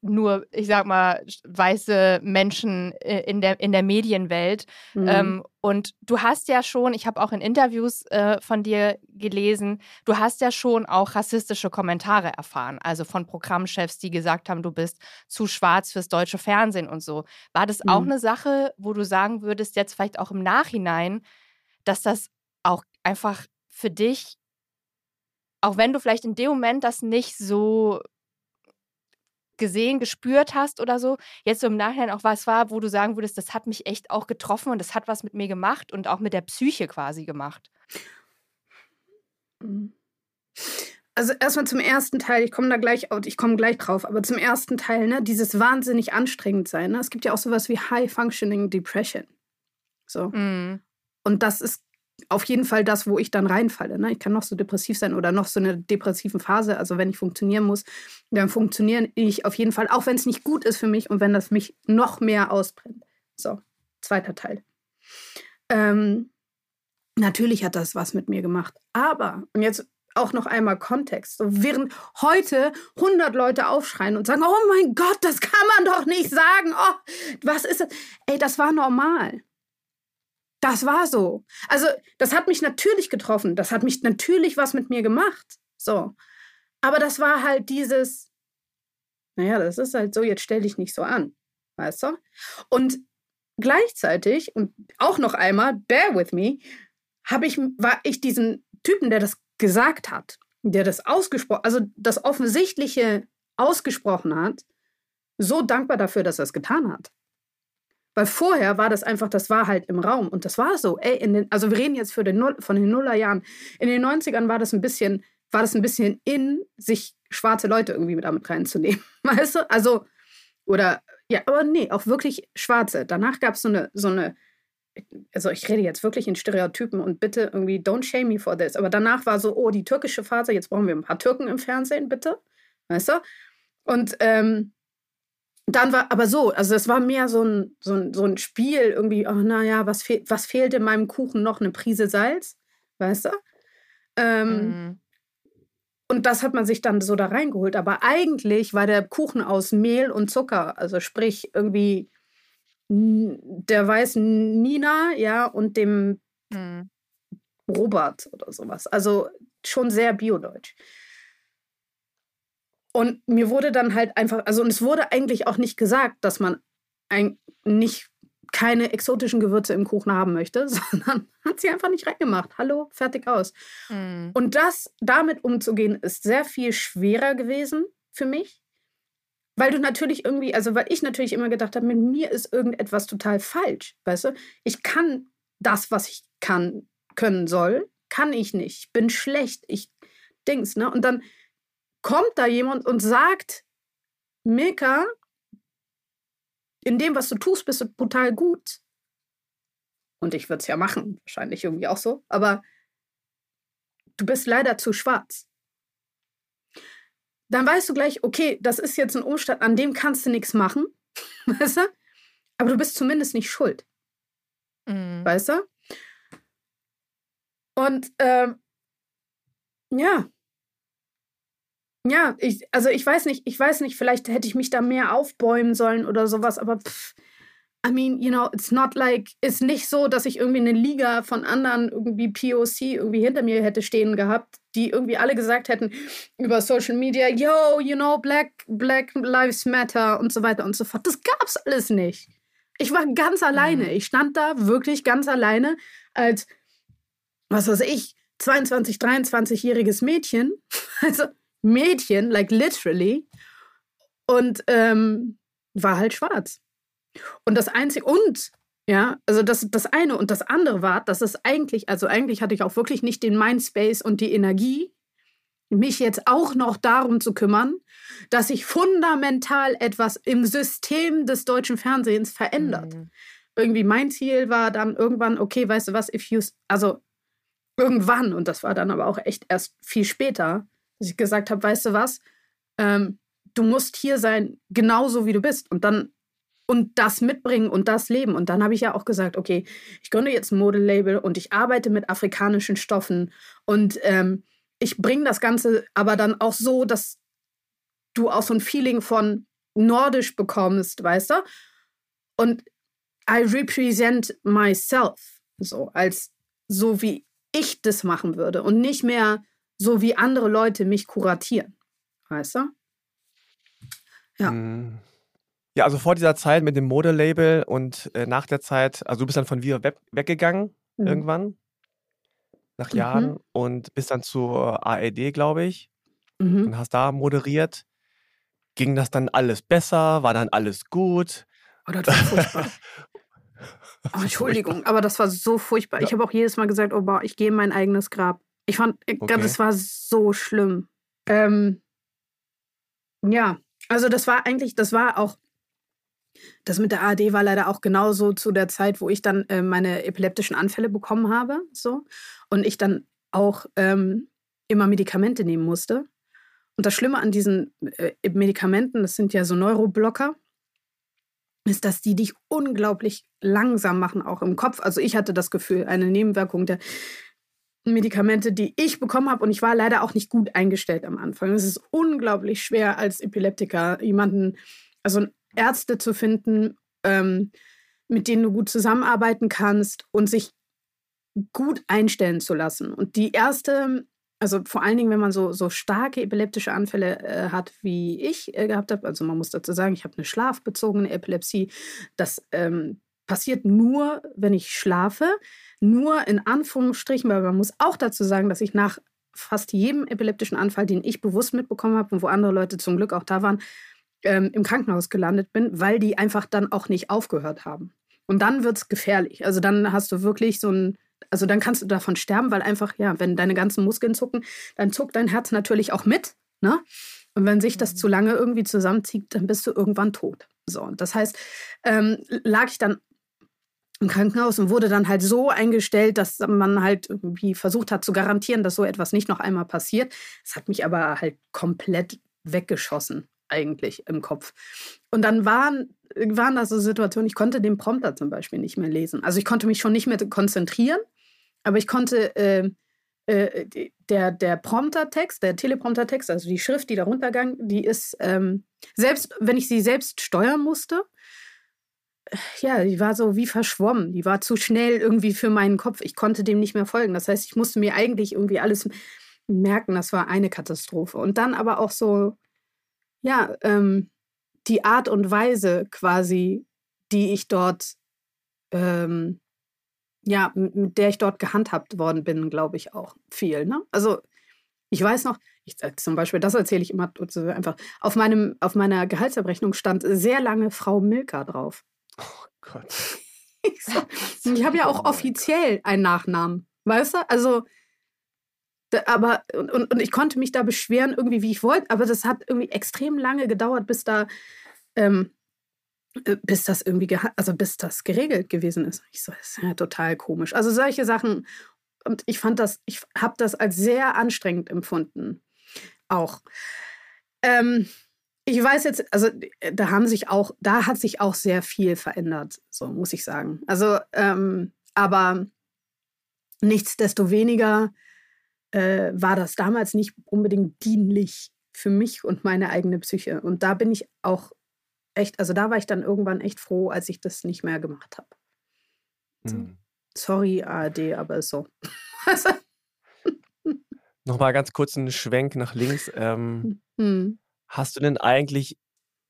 nur, ich sag mal, weiße Menschen äh, in der, in der Medienwelt. Mhm. Ähm, und du hast ja schon, ich habe auch in Interviews äh, von dir gelesen, du hast ja schon auch rassistische Kommentare erfahren, also von Programmchefs, die gesagt haben, du bist zu schwarz fürs deutsche Fernsehen und so. War das auch mhm. eine Sache, wo du sagen würdest, jetzt vielleicht auch im Nachhinein, dass das auch einfach für dich, auch wenn du vielleicht in dem Moment das nicht so gesehen, gespürt hast oder so, jetzt so im Nachhinein auch was war, wo du sagen würdest, das hat mich echt auch getroffen und das hat was mit mir gemacht und auch mit der Psyche quasi gemacht? Mhm. Also erstmal zum ersten Teil, ich komme da gleich, ich komme gleich drauf, aber zum ersten Teil, ne, dieses wahnsinnig anstrengend sein. Ne? Es gibt ja auch sowas wie High Functioning Depression. So. Mm. Und das ist auf jeden Fall das, wo ich dann reinfalle. Ne? Ich kann noch so depressiv sein oder noch so eine depressiven Phase. Also wenn ich funktionieren muss, dann funktioniere ich auf jeden Fall, auch wenn es nicht gut ist für mich und wenn das mich noch mehr ausbrennt. So, zweiter Teil. Ähm, natürlich hat das was mit mir gemacht. Aber, und jetzt auch noch einmal Kontext. So, während heute 100 Leute aufschreien und sagen, oh mein Gott, das kann man doch nicht sagen. Oh, was ist das? Ey, das war normal. Das war so. Also, das hat mich natürlich getroffen. Das hat mich natürlich was mit mir gemacht. So. Aber das war halt dieses, naja, das ist halt so, jetzt stell dich nicht so an. Weißt du? Und gleichzeitig, und auch noch einmal, bear with me, habe ich, war ich diesen Typen, der das gesagt hat, der das ausgesprochen, also das Offensichtliche ausgesprochen hat, so dankbar dafür, dass er es getan hat. Weil vorher war das einfach, das war halt im Raum und das war so. Ey, in den, also wir reden jetzt den Null, von den Nullerjahren. In den 90ern war das ein bisschen, war das ein bisschen in, sich schwarze Leute irgendwie mit damit reinzunehmen. Weißt du? Also, oder, ja, aber nee, auch wirklich schwarze. Danach gab es so eine, so eine, also ich rede jetzt wirklich in Stereotypen und bitte irgendwie don't shame me for this. Aber danach war so, oh, die türkische Phase, jetzt brauchen wir ein paar Türken im Fernsehen, bitte. Weißt du? Und ähm, dann war aber so, also es war mehr so ein, so ein, so ein Spiel, irgendwie, oh, naja, was, fehl, was fehlt in meinem Kuchen noch? Eine Prise Salz, weißt du? Ähm, mhm. Und das hat man sich dann so da reingeholt. Aber eigentlich war der Kuchen aus Mehl und Zucker, also sprich irgendwie der weißen Nina, ja, und dem mhm. Robert oder sowas. Also schon sehr biodeutsch. Und mir wurde dann halt einfach, also und es wurde eigentlich auch nicht gesagt, dass man ein, nicht keine exotischen Gewürze im Kuchen haben möchte, sondern hat sie einfach nicht reingemacht. Hallo, fertig aus. Mhm. Und das damit umzugehen, ist sehr viel schwerer gewesen für mich. Weil du natürlich irgendwie, also weil ich natürlich immer gedacht habe, mit mir ist irgendetwas total falsch. Weißt du? Ich kann das, was ich kann, können soll, kann ich nicht. Ich bin schlecht. Ich Dings, ne? Und dann kommt da jemand und sagt, Milka, in dem, was du tust, bist du brutal gut. Und ich würde es ja machen, wahrscheinlich irgendwie auch so. Aber du bist leider zu schwarz. Dann weißt du gleich, okay, das ist jetzt ein Umstand, an dem kannst du nichts machen. Weißt du? Aber du bist zumindest nicht schuld. Mhm. Weißt du? Und ähm, ja, ja, ich, also ich weiß nicht, ich weiß nicht, vielleicht hätte ich mich da mehr aufbäumen sollen oder sowas, aber pff, I mean, you know, it's not like, ist nicht so, dass ich irgendwie eine Liga von anderen irgendwie POC irgendwie hinter mir hätte stehen gehabt, die irgendwie alle gesagt hätten über Social Media, yo, you know, Black, Black Lives Matter und so weiter und so fort. Das gab's alles nicht. Ich war ganz alleine. Mhm. Ich stand da wirklich ganz alleine als, was weiß ich, 22, 23-jähriges Mädchen. Also, Mädchen, like literally, und ähm, war halt schwarz. Und das Einzige, und, ja, also das, das eine und das andere war, dass es eigentlich, also eigentlich hatte ich auch wirklich nicht den Mindspace und die Energie, mich jetzt auch noch darum zu kümmern, dass sich fundamental etwas im System des deutschen Fernsehens verändert. Mhm. Irgendwie mein Ziel war dann irgendwann, okay, weißt du was, if you, also irgendwann, und das war dann aber auch echt erst viel später, dass ich gesagt habe, weißt du was, ähm, du musst hier sein, genauso wie du bist. Und dann und das mitbringen und das leben. Und dann habe ich ja auch gesagt, okay, ich gründe jetzt ein Modelabel und ich arbeite mit afrikanischen Stoffen und ähm, ich bringe das Ganze aber dann auch so, dass du auch so ein Feeling von nordisch bekommst, weißt du? Und I represent myself, so als so wie ich das machen würde und nicht mehr so wie andere Leute mich kuratieren, weißt du? Ja. Mhm. Ja, also vor dieser Zeit mit dem Modelabel und äh, nach der Zeit, also du bist dann von Viva Web weggegangen mhm. irgendwann, nach Jahren mhm. und bist dann zur ARD, glaube ich, mhm. und hast da moderiert. Ging das dann alles besser? War dann alles gut? Oh, das war furchtbar. oh, Entschuldigung, aber das war so furchtbar. Ja. Ich habe auch jedes Mal gesagt, oh, boah, ich gehe in mein eigenes Grab. Ich fand, okay. das war so schlimm. Ähm, ja, also das war eigentlich, das war auch das mit der ARD war leider auch genauso zu der Zeit, wo ich dann äh, meine epileptischen Anfälle bekommen habe. So. Und ich dann auch ähm, immer Medikamente nehmen musste. Und das Schlimme an diesen äh, Medikamenten, das sind ja so Neuroblocker, ist, dass die dich unglaublich langsam machen, auch im Kopf. Also ich hatte das Gefühl, eine Nebenwirkung der Medikamente, die ich bekommen habe. Und ich war leider auch nicht gut eingestellt am Anfang. Es ist unglaublich schwer als Epileptiker jemanden, also Ärzte zu finden, ähm, mit denen du gut zusammenarbeiten kannst und sich gut einstellen zu lassen. Und die erste, also vor allen Dingen, wenn man so, so starke epileptische Anfälle äh, hat, wie ich äh, gehabt habe, also man muss dazu sagen, ich habe eine schlafbezogene Epilepsie. Das ähm, passiert nur, wenn ich schlafe. Nur in Anführungsstrichen, weil man muss auch dazu sagen, dass ich nach fast jedem epileptischen Anfall, den ich bewusst mitbekommen habe und wo andere Leute zum Glück auch da waren, ähm, im Krankenhaus gelandet bin, weil die einfach dann auch nicht aufgehört haben. Und dann wird es gefährlich. Also dann hast du wirklich so ein, also dann kannst du davon sterben, weil einfach, ja, wenn deine ganzen Muskeln zucken, dann zuckt dein Herz natürlich auch mit. Ne? Und wenn sich das mhm. zu lange irgendwie zusammenzieht, dann bist du irgendwann tot. So, und das heißt, ähm, lag ich dann im Krankenhaus und wurde dann halt so eingestellt, dass man halt irgendwie versucht hat zu garantieren, dass so etwas nicht noch einmal passiert. Es hat mich aber halt komplett weggeschossen eigentlich im Kopf. Und dann waren, waren da so Situationen, ich konnte den Prompter zum Beispiel nicht mehr lesen. Also ich konnte mich schon nicht mehr konzentrieren, aber ich konnte äh, äh, der, der Promptertext, der Telepromptertext, also die Schrift, die darunter ging, die ist, ähm, selbst wenn ich sie selbst steuern musste, ja, die war so wie verschwommen. Die war zu schnell irgendwie für meinen Kopf. Ich konnte dem nicht mehr folgen. Das heißt, ich musste mir eigentlich irgendwie alles merken. Das war eine Katastrophe. Und dann aber auch so ja, ähm, die Art und Weise quasi, die ich dort, ähm, ja, mit der ich dort gehandhabt worden bin, glaube ich auch viel. Ne? Also ich weiß noch, ich, zum Beispiel, das erzähle ich immer einfach, auf, meinem, auf meiner Gehaltsabrechnung stand sehr lange Frau Milka drauf. Gott. ich, so, ich habe ja auch offiziell einen Nachnamen, weißt du? Also aber und, und, ich konnte mich da beschweren, irgendwie, wie ich wollte, aber das hat irgendwie extrem lange gedauert, bis da, ähm, äh, bis das irgendwie, also bis das geregelt gewesen ist. Ich so, das ist ja total komisch. Also solche Sachen, und ich fand das, ich habe das als sehr anstrengend empfunden. Auch. Ähm, ich weiß jetzt, also da haben sich auch, da hat sich auch sehr viel verändert, so muss ich sagen. Also, ähm, aber nichtsdestoweniger äh, war das damals nicht unbedingt dienlich für mich und meine eigene Psyche. Und da bin ich auch echt, also da war ich dann irgendwann echt froh, als ich das nicht mehr gemacht habe. Mhm. Sorry, ARD, aber so. Nochmal ganz kurz einen Schwenk nach links. Ähm, mhm. Hast du denn eigentlich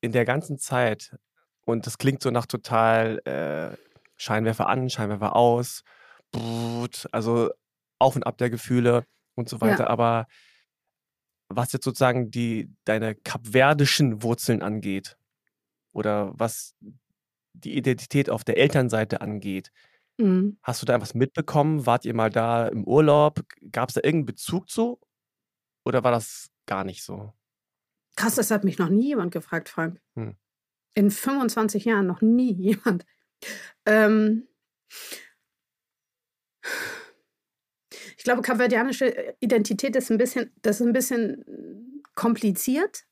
in der ganzen Zeit, und das klingt so nach total äh, Scheinwerfer an, Scheinwerfer aus, also auf und ab der Gefühle, und so weiter. Ja. Aber was jetzt sozusagen die, deine kapverdischen Wurzeln angeht oder was die Identität auf der Elternseite angeht, mhm. hast du da etwas mitbekommen? Wart ihr mal da im Urlaub? Gab es da irgendeinen Bezug zu? Oder war das gar nicht so? Krass, das hat mich noch nie jemand gefragt, Frank. Hm. In 25 Jahren noch nie jemand. Ähm, ich glaube, kapverdianische Identität ist ein bisschen, das ist ein bisschen kompliziert.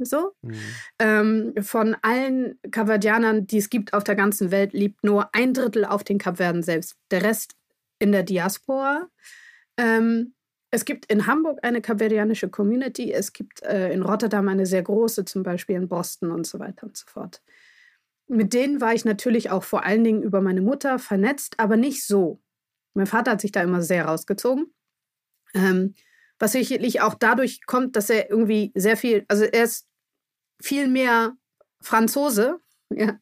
So. Mhm. Ähm, von allen Kapverdianern, die es gibt auf der ganzen Welt, lebt nur ein Drittel auf den Kapverden selbst. Der Rest in der Diaspora. Ähm, es gibt in Hamburg eine kapverdianische Community, es gibt äh, in Rotterdam eine sehr große, zum Beispiel in Boston und so weiter und so fort. Mit denen war ich natürlich auch vor allen Dingen über meine Mutter vernetzt, aber nicht so. Mein Vater hat sich da immer sehr rausgezogen. Ähm, was sicherlich auch dadurch kommt, dass er irgendwie sehr viel, also er ist viel mehr Franzose ja,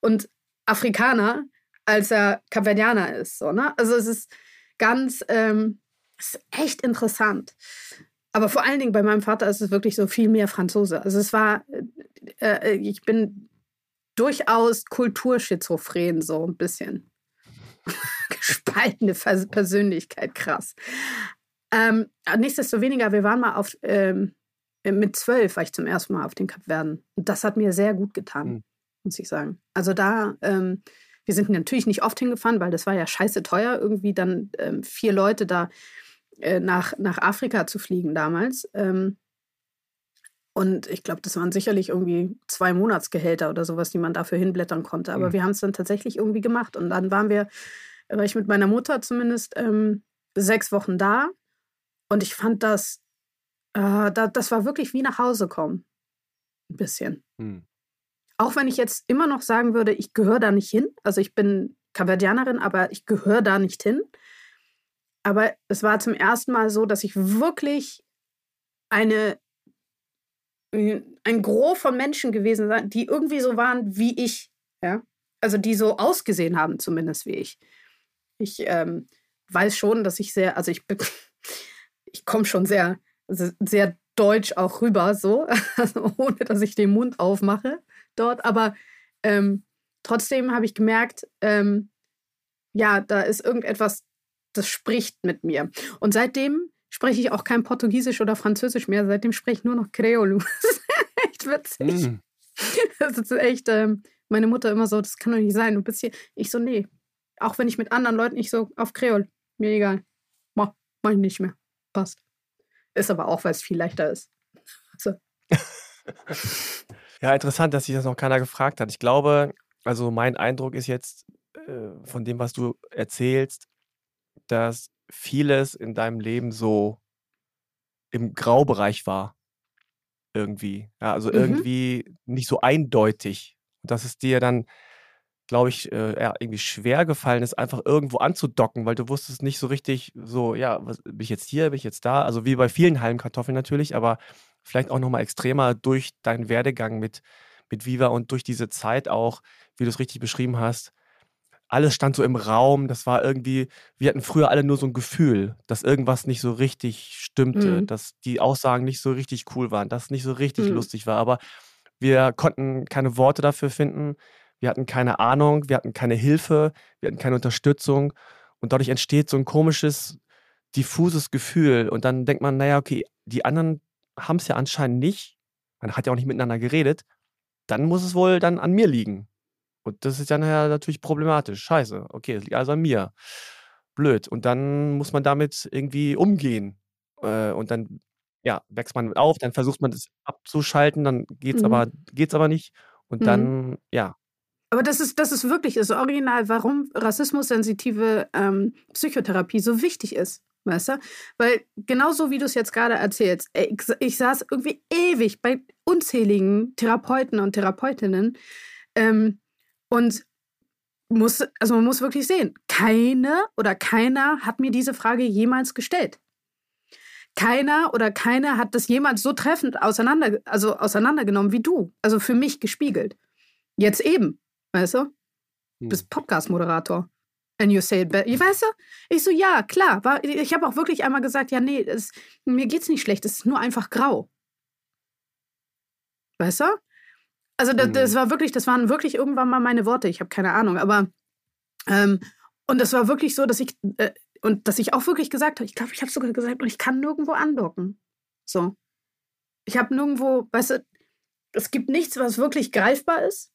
und Afrikaner, als er Kapverdianer ist. So, ne? Also es ist ganz, ähm, ist echt interessant. Aber vor allen Dingen bei meinem Vater ist es wirklich so viel mehr Franzose. Also es war, äh, äh ich bin durchaus kulturschizophren, so ein bisschen. Gespaltene Persönlichkeit, krass. Ähm, nichtsdestoweniger, wir waren mal auf, ähm, mit zwölf war ich zum ersten Mal auf den Kapverden. Und das hat mir sehr gut getan, mhm. muss ich sagen. Also da, ähm, wir sind natürlich nicht oft hingefahren, weil das war ja scheiße teuer, irgendwie dann ähm, vier Leute da äh, nach, nach Afrika zu fliegen damals. Ähm, und ich glaube, das waren sicherlich irgendwie zwei Monatsgehälter oder sowas, die man dafür hinblättern konnte. Aber mhm. wir haben es dann tatsächlich irgendwie gemacht. Und dann waren wir, war ich mit meiner Mutter zumindest ähm, sechs Wochen da. Und ich fand das, äh, da, das war wirklich wie nach Hause kommen. Ein bisschen. Mhm. Auch wenn ich jetzt immer noch sagen würde, ich gehöre da nicht hin. Also ich bin Kapverdianerin, aber ich gehöre da nicht hin. Aber es war zum ersten Mal so, dass ich wirklich eine, ein Gros von Menschen gewesen bin, die irgendwie so waren wie ich. Ja? Also die so ausgesehen haben, zumindest wie ich. Ich ähm, weiß schon, dass ich sehr, also ich bin, ich komme schon sehr, sehr deutsch auch rüber, so, also ohne dass ich den Mund aufmache dort. Aber ähm, trotzdem habe ich gemerkt, ähm, ja, da ist irgendetwas, das spricht mit mir. Und seitdem spreche ich auch kein Portugiesisch oder Französisch mehr. Seitdem spreche ich nur noch Creole. das ist echt witzig. Mm. Das ist echt, ähm, meine Mutter immer so, das kann doch nicht sein. Du bist hier. Ich so, nee. Auch wenn ich mit anderen Leuten nicht so auf Creole. Mir egal. Mach, mach ich nicht mehr. Passt. Ist aber auch, weil es viel leichter ist. So. ja, interessant, dass sich das noch keiner gefragt hat. Ich glaube, also mein Eindruck ist jetzt äh, von dem, was du erzählst, dass vieles in deinem Leben so im Graubereich war. Irgendwie. Ja, also mhm. irgendwie nicht so eindeutig. Und dass es dir dann, glaube ich, äh, ja, irgendwie schwer gefallen ist, einfach irgendwo anzudocken, weil du wusstest nicht so richtig, so, ja, was, bin ich jetzt hier, bin ich jetzt da? Also wie bei vielen Hallenkartoffeln natürlich, aber vielleicht auch nochmal extremer durch deinen Werdegang mit, mit Viva und durch diese Zeit auch, wie du es richtig beschrieben hast, alles stand so im Raum. Das war irgendwie, wir hatten früher alle nur so ein Gefühl, dass irgendwas nicht so richtig stimmte, mhm. dass die Aussagen nicht so richtig cool waren, dass es nicht so richtig mhm. lustig war. Aber wir konnten keine Worte dafür finden. Wir hatten keine Ahnung, wir hatten keine Hilfe, wir hatten keine Unterstützung. Und dadurch entsteht so ein komisches, diffuses Gefühl. Und dann denkt man, naja, okay, die anderen haben es ja anscheinend nicht. Man hat ja auch nicht miteinander geredet. Dann muss es wohl dann an mir liegen. Und das ist dann ja natürlich problematisch. Scheiße, okay, es liegt also an mir. Blöd. Und dann muss man damit irgendwie umgehen. Äh, und dann, ja, wächst man auf, dann versucht man das abzuschalten, dann geht's mhm. aber, geht's aber nicht. Und mhm. dann, ja. Aber das ist, das ist wirklich das Original, warum rassismussensitive ähm, Psychotherapie so wichtig ist. Weißt du? Weil genauso wie du es jetzt gerade erzählst, ich, ich saß irgendwie ewig bei unzähligen Therapeuten und Therapeutinnen, ähm, und muss, also man muss wirklich sehen, keine oder keiner hat mir diese Frage jemals gestellt. Keiner oder keiner hat das jemals so treffend auseinander, also auseinandergenommen wie du. Also für mich gespiegelt. Jetzt eben, weißt du? Du hm. bist Podcast-Moderator. And you say it better. Weißt du? Ich so, ja, klar. War, ich habe auch wirklich einmal gesagt, ja, nee, es, mir geht's nicht schlecht, es ist nur einfach grau. Weißt du? Also das, das, mhm. war wirklich, das waren wirklich irgendwann mal meine Worte. Ich habe keine Ahnung, aber ähm, und das war wirklich so, dass ich äh, und dass ich auch wirklich gesagt habe. Ich glaube, ich habe sogar gesagt, ich kann nirgendwo andocken. So, ich habe nirgendwo, weißt du, es gibt nichts, was wirklich greifbar ist.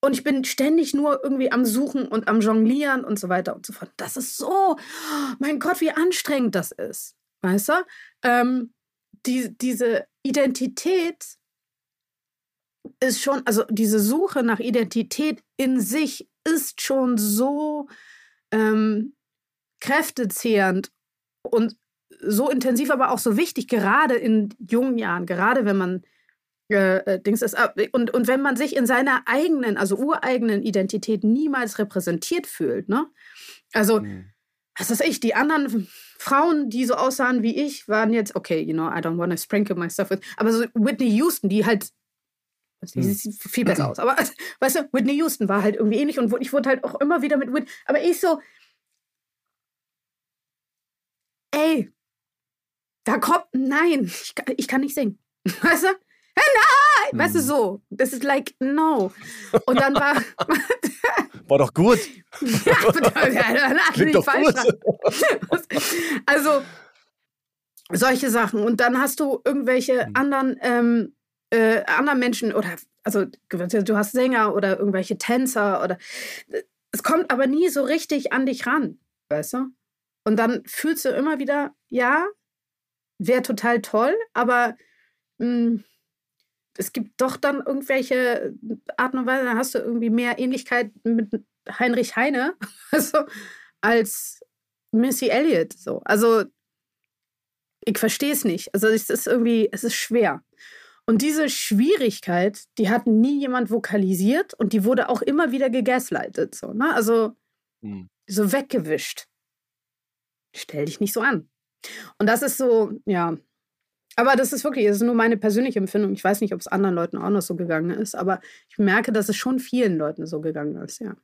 Und ich bin ständig nur irgendwie am Suchen und am Jonglieren und so weiter und so fort. Das ist so, mein Gott, wie anstrengend das ist. Weißt du? Ähm, die, diese Identität ist schon, also diese Suche nach Identität in sich ist schon so ähm, kräftezehrend und so intensiv, aber auch so wichtig, gerade in jungen Jahren, gerade wenn man äh, äh Dings ist. Und, und wenn man sich in seiner eigenen, also ureigenen Identität niemals repräsentiert fühlt, ne? Also, mhm. was weiß ich, die anderen Frauen, die so aussahen wie ich, waren jetzt, okay, you know, I don't want to sprinkle myself with, aber so Whitney Houston, die halt, die hm. sieht viel besser aus, aber weißt du, Whitney Houston war halt irgendwie ähnlich und ich wurde halt auch immer wieder mit Whitney, aber ich so, ey, da kommt, nein, ich, ich kann nicht singen. Weißt du? Hey, nein! Weißt du, hm. so. Das ist like, no. Und dann war. War doch gut. ja, ja Klingt doch falsch gut. also, solche Sachen. Und dann hast du irgendwelche hm. anderen, ähm, äh, anderen Menschen oder, also, du hast Sänger oder irgendwelche Tänzer oder. Es kommt aber nie so richtig an dich ran. Weißt du? Und dann fühlst du immer wieder, ja, wäre total toll, aber. Mh, hm, es gibt doch dann irgendwelche Arten und Weise, da hast du irgendwie mehr Ähnlichkeit mit Heinrich Heine also, als Missy Elliott. So. Also ich verstehe es nicht. Also es ist irgendwie, es ist schwer. Und diese Schwierigkeit, die hat nie jemand vokalisiert und die wurde auch immer wieder gegaslightet. So, ne? Also hm. so weggewischt. Stell dich nicht so an. Und das ist so, ja, aber das ist wirklich, das ist nur meine persönliche Empfindung. Ich weiß nicht, ob es anderen Leuten auch noch so gegangen ist, aber ich merke, dass es schon vielen Leuten so gegangen ist, ja.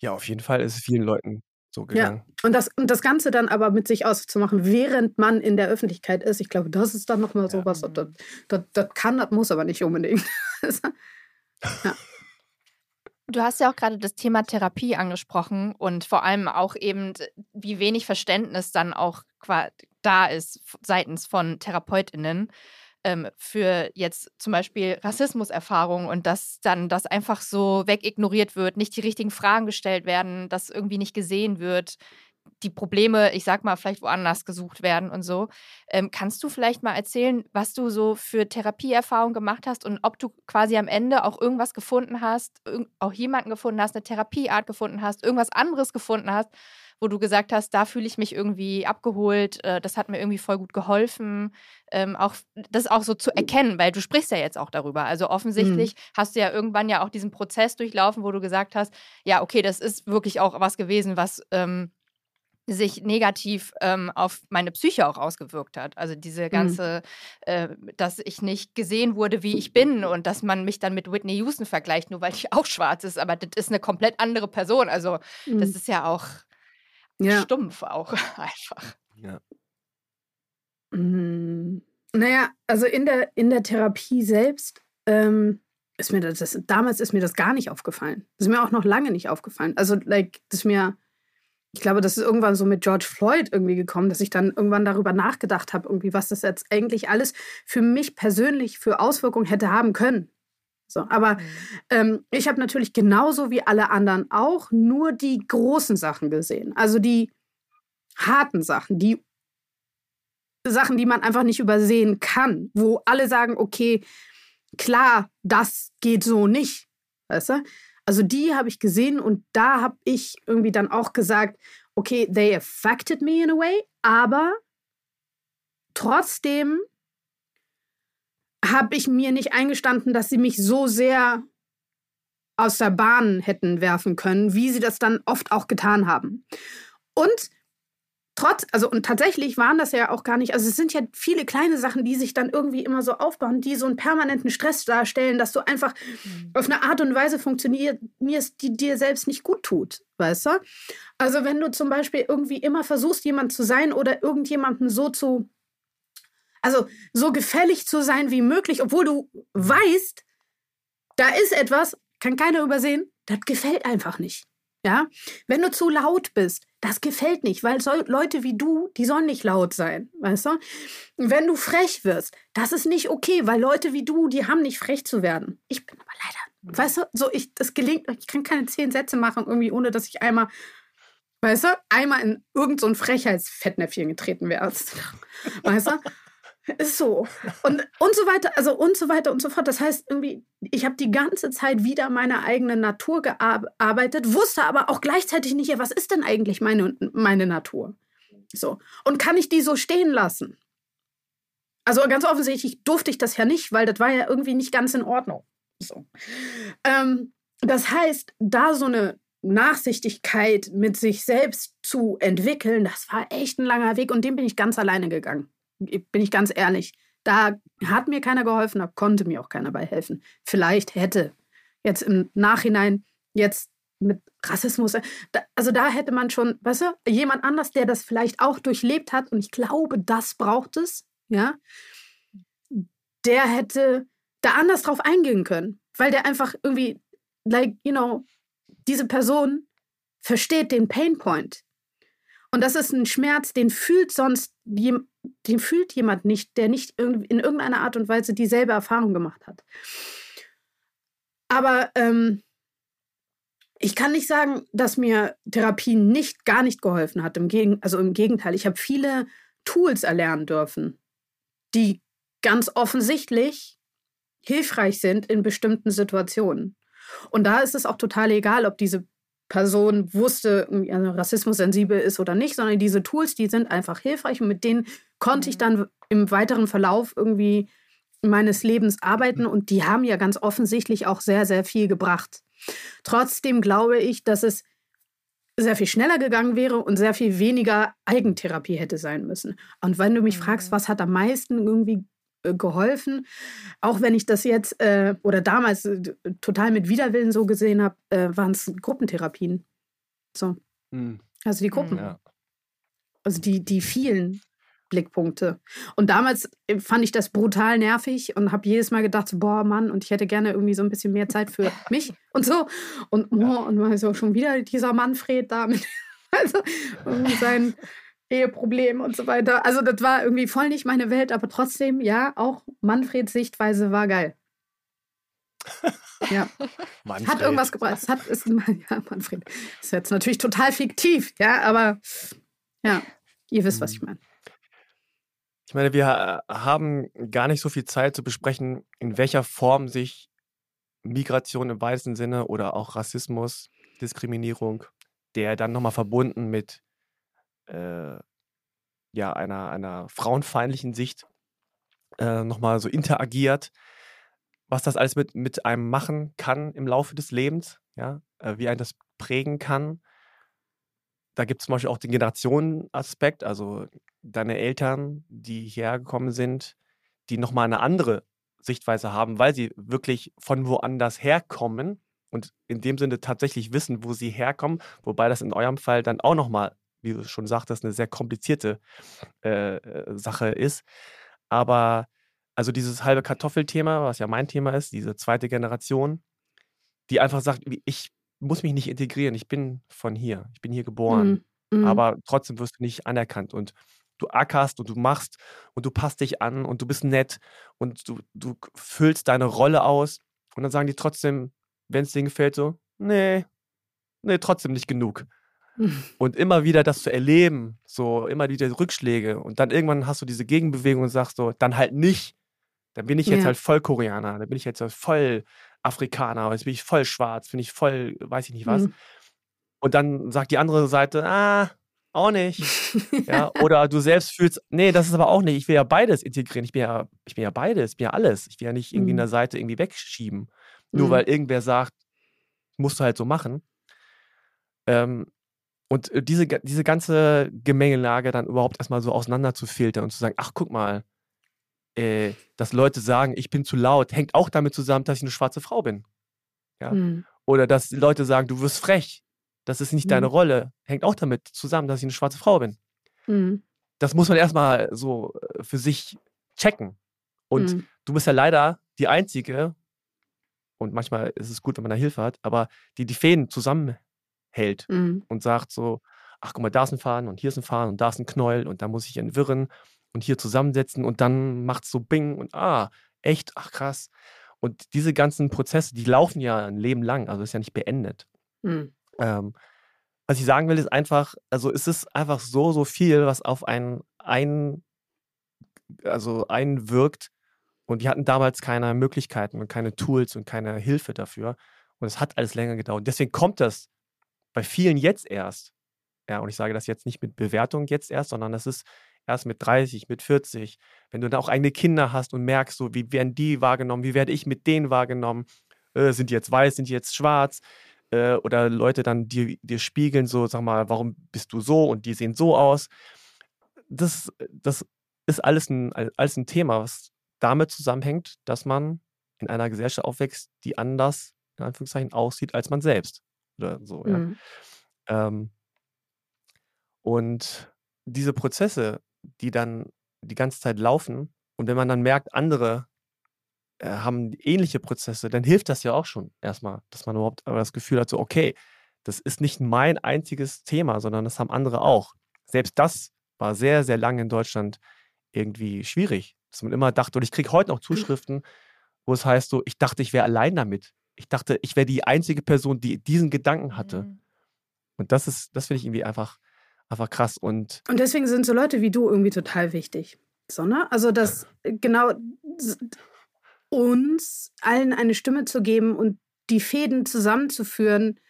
Ja, auf jeden Fall ist es vielen Leuten so gegangen. Ja. Und das, und das Ganze dann aber mit sich auszumachen, während man in der Öffentlichkeit ist, ich glaube, das ist dann nochmal so was. Das, das, das kann, das muss aber nicht unbedingt. ja. Du hast ja auch gerade das Thema Therapie angesprochen und vor allem auch eben, wie wenig Verständnis dann auch da ist seitens von TherapeutInnen ähm, für jetzt zum Beispiel Rassismuserfahrungen und dass dann das einfach so wegignoriert wird, nicht die richtigen Fragen gestellt werden, dass irgendwie nicht gesehen wird, die Probleme, ich sag mal, vielleicht woanders gesucht werden und so. Ähm, kannst du vielleicht mal erzählen, was du so für Therapieerfahrungen gemacht hast und ob du quasi am Ende auch irgendwas gefunden hast, auch jemanden gefunden hast, eine Therapieart gefunden hast, irgendwas anderes gefunden hast, wo du gesagt hast, da fühle ich mich irgendwie abgeholt, äh, das hat mir irgendwie voll gut geholfen, ähm, auch das auch so zu erkennen, weil du sprichst ja jetzt auch darüber. Also offensichtlich mhm. hast du ja irgendwann ja auch diesen Prozess durchlaufen, wo du gesagt hast, ja, okay, das ist wirklich auch was gewesen, was ähm, sich negativ ähm, auf meine Psyche auch ausgewirkt hat. Also diese mhm. ganze, mhm. äh, dass ich nicht gesehen wurde, wie ich bin und dass man mich dann mit Whitney Houston vergleicht, nur weil ich auch schwarz ist. Aber das ist eine komplett andere Person. Also mhm. das ist ja auch ja. stumpf auch einfach. Ja. Mhm. Naja, also in der, in der Therapie selbst ähm, ist mir das, das, damals ist mir das gar nicht aufgefallen. Das ist mir auch noch lange nicht aufgefallen. Also, like, das ist mir, ich glaube, das ist irgendwann so mit George Floyd irgendwie gekommen, dass ich dann irgendwann darüber nachgedacht habe, irgendwie, was das jetzt eigentlich alles für mich persönlich für Auswirkungen hätte haben können. So, aber mhm. ähm, ich habe natürlich genauso wie alle anderen auch nur die großen Sachen gesehen. Also die harten Sachen, die Sachen, die man einfach nicht übersehen kann, wo alle sagen, okay, klar, das geht so nicht. Weißt du? Also die habe ich gesehen und da habe ich irgendwie dann auch gesagt, okay, they affected me in a way, aber trotzdem habe ich mir nicht eingestanden, dass sie mich so sehr aus der Bahn hätten werfen können, wie sie das dann oft auch getan haben. Und trotz, also und tatsächlich waren das ja auch gar nicht, also es sind ja viele kleine Sachen, die sich dann irgendwie immer so aufbauen, die so einen permanenten Stress darstellen, dass du einfach mhm. auf eine Art und Weise funktionierst, die dir selbst nicht gut tut, weißt du? Also wenn du zum Beispiel irgendwie immer versuchst, jemand zu sein oder irgendjemanden so zu also so gefällig zu sein wie möglich, obwohl du weißt, da ist etwas, kann keiner übersehen, das gefällt einfach nicht. Ja, wenn du zu laut bist, das gefällt nicht, weil so Leute wie du, die sollen nicht laut sein, weißt du? Wenn du frech wirst, das ist nicht okay, weil Leute wie du, die haben nicht frech zu werden. Ich bin aber leider, weißt du, so ich, das gelingt, ich kann keine zehn Sätze machen irgendwie, ohne dass ich einmal, weißt du, einmal in irgendein so Frechheitsfettnäpfchen getreten wäre. Weißt du? Ist so. Und, und so weiter, also und so weiter und so fort. Das heißt, irgendwie, ich habe die ganze Zeit wieder meine eigene Natur gearbeitet, wusste aber auch gleichzeitig nicht, ja, was ist denn eigentlich meine, meine Natur? So. Und kann ich die so stehen lassen? Also ganz offensichtlich durfte ich das ja nicht, weil das war ja irgendwie nicht ganz in Ordnung. So. Ähm, das heißt, da so eine Nachsichtigkeit mit sich selbst zu entwickeln, das war echt ein langer Weg und den bin ich ganz alleine gegangen. Bin ich ganz ehrlich. Da hat mir keiner geholfen, da konnte mir auch keiner bei helfen. Vielleicht hätte jetzt im Nachhinein jetzt mit Rassismus, also da hätte man schon, weißt du, jemand anders, der das vielleicht auch durchlebt hat und ich glaube, das braucht es, ja, der hätte da anders drauf eingehen können, weil der einfach irgendwie, like, you know, diese Person versteht den Painpoint. Und das ist ein Schmerz, den fühlt sonst, den fühlt jemand nicht, der nicht in irgendeiner Art und Weise dieselbe Erfahrung gemacht hat. Aber ähm, ich kann nicht sagen, dass mir Therapie nicht, gar nicht geholfen hat. Im also im Gegenteil, ich habe viele Tools erlernen dürfen, die ganz offensichtlich hilfreich sind in bestimmten Situationen. Und da ist es auch total egal, ob diese Person wusste, Rassismus sensibel ist oder nicht, sondern diese Tools, die sind einfach hilfreich und mit denen konnte ich mhm. dann im weiteren Verlauf irgendwie meines Lebens arbeiten und die haben ja ganz offensichtlich auch sehr, sehr viel gebracht. Trotzdem glaube ich, dass es sehr viel schneller gegangen wäre und sehr viel weniger Eigentherapie hätte sein müssen. Und wenn du mich mhm. fragst, was hat am meisten irgendwie geholfen, auch wenn ich das jetzt äh, oder damals äh, total mit Widerwillen so gesehen habe, äh, waren es Gruppentherapien. So. Mhm. Also die Gruppen. Ja. Also die, die vielen Blickpunkte. Und damals äh, fand ich das brutal nervig und habe jedes Mal gedacht, so, boah, Mann, und ich hätte gerne irgendwie so ein bisschen mehr Zeit für mich und so. Und, boah, und so schon wieder dieser Manfred da mit, also, sein Eheproblem und so weiter. Also das war irgendwie voll nicht meine Welt, aber trotzdem, ja, auch Manfreds Sichtweise war geil. Ja. Manfred. Hat irgendwas gebracht. Es hat, ist, ja, Manfred. Ist jetzt natürlich total fiktiv, ja, aber ja, ihr wisst, was ich meine. Ich meine, wir haben gar nicht so viel Zeit zu besprechen, in welcher Form sich Migration im weitesten Sinne oder auch Rassismus, Diskriminierung, der dann nochmal verbunden mit äh, ja, einer, einer frauenfeindlichen Sicht äh, nochmal so interagiert, was das alles mit, mit einem machen kann im Laufe des Lebens, ja, äh, wie ein das prägen kann. Da gibt es zum Beispiel auch den Generationenaspekt, also deine Eltern, die hierher gekommen sind, die nochmal eine andere Sichtweise haben, weil sie wirklich von woanders herkommen und in dem Sinne tatsächlich wissen, wo sie herkommen, wobei das in eurem Fall dann auch nochmal, wie du schon sagtest, eine sehr komplizierte äh, äh, Sache ist. Aber also dieses halbe Kartoffelthema, was ja mein Thema ist, diese zweite Generation, die einfach sagt, ich muss mich nicht integrieren, ich bin von hier, ich bin hier geboren, mhm. Mhm. aber trotzdem wirst du nicht anerkannt und du ackerst und du machst und du passt dich an und du bist nett und du, du füllst deine Rolle aus und dann sagen die trotzdem, wenn es denen gefällt, so, nee, nee, trotzdem nicht genug. Und immer wieder das zu erleben, so immer wieder Rückschläge und dann irgendwann hast du diese Gegenbewegung und sagst so, dann halt nicht. Dann bin ich jetzt ja. halt voll Koreaner, dann bin ich jetzt halt voll Afrikaner, jetzt bin ich voll schwarz, bin ich voll, weiß ich nicht was. Mhm. Und dann sagt die andere Seite, ah, auch nicht. ja, oder du selbst fühlst, nee, das ist aber auch nicht. Ich will ja beides integrieren. Ich bin ja, ich bin ja beides, ich bin ja alles. Ich will ja nicht irgendwie mhm. in der Seite irgendwie wegschieben. Nur mhm. weil irgendwer sagt, musst du halt so machen. Ähm, und äh, diese, diese ganze Gemengelage dann überhaupt erstmal so auseinander zu filtern und zu sagen, ach, guck mal, äh, dass Leute sagen, ich bin zu laut, hängt auch damit zusammen, dass ich eine schwarze Frau bin. Ja? Mhm. Oder dass Leute sagen, du wirst frech. Das ist nicht mhm. deine Rolle. Hängt auch damit zusammen, dass ich eine schwarze Frau bin. Mhm. Das muss man erstmal so äh, für sich checken. Und mhm. du bist ja leider die Einzige, und manchmal ist es gut, wenn man da Hilfe hat, aber die die Fäden zusammenhält mhm. und sagt so, ach guck mal, da ist ein Faden und hier ist ein Faden und da ist ein Knäuel und da muss ich entwirren und hier zusammensetzen und dann macht es so Bing und ah, echt, ach krass. Und diese ganzen Prozesse, die laufen ja ein Leben lang, also ist ja nicht beendet. Mhm. Ähm, was ich sagen will, ist einfach, also es ist einfach so, so viel, was auf einen ein, also einwirkt. Und die hatten damals keine Möglichkeiten und keine Tools und keine Hilfe dafür. Und es hat alles länger gedauert. Deswegen kommt das bei vielen jetzt erst. Ja, und ich sage das jetzt nicht mit Bewertung jetzt erst, sondern das ist erst mit 30, mit 40, wenn du dann auch eigene Kinder hast und merkst, so wie werden die wahrgenommen, wie werde ich mit denen wahrgenommen, äh, sind die jetzt weiß, sind die jetzt schwarz äh, oder Leute dann dir, dir spiegeln, so sag mal, warum bist du so und die sehen so aus. Das, das ist alles ein, alles ein Thema, was damit zusammenhängt, dass man in einer Gesellschaft aufwächst, die anders, in Anführungszeichen, aussieht als man selbst. Oder so, ja. Mhm. Ähm, und diese Prozesse, die dann die ganze Zeit laufen, und wenn man dann merkt, andere äh, haben ähnliche Prozesse, dann hilft das ja auch schon erstmal, dass man überhaupt das Gefühl hat, so, okay, das ist nicht mein einziges Thema, sondern das haben andere auch. Selbst das war sehr, sehr lange in Deutschland irgendwie schwierig, dass man immer dachte, und ich kriege heute noch Zuschriften, wo es heißt so, ich dachte, ich wäre allein damit. Ich dachte, ich wäre die einzige Person, die diesen Gedanken hatte. Mhm. Und das ist, das finde ich irgendwie einfach, einfach krass. Und, und deswegen sind so Leute wie du irgendwie total wichtig. So, ne? Also, dass genau uns allen eine Stimme zu geben und die Fäden zusammenzuführen,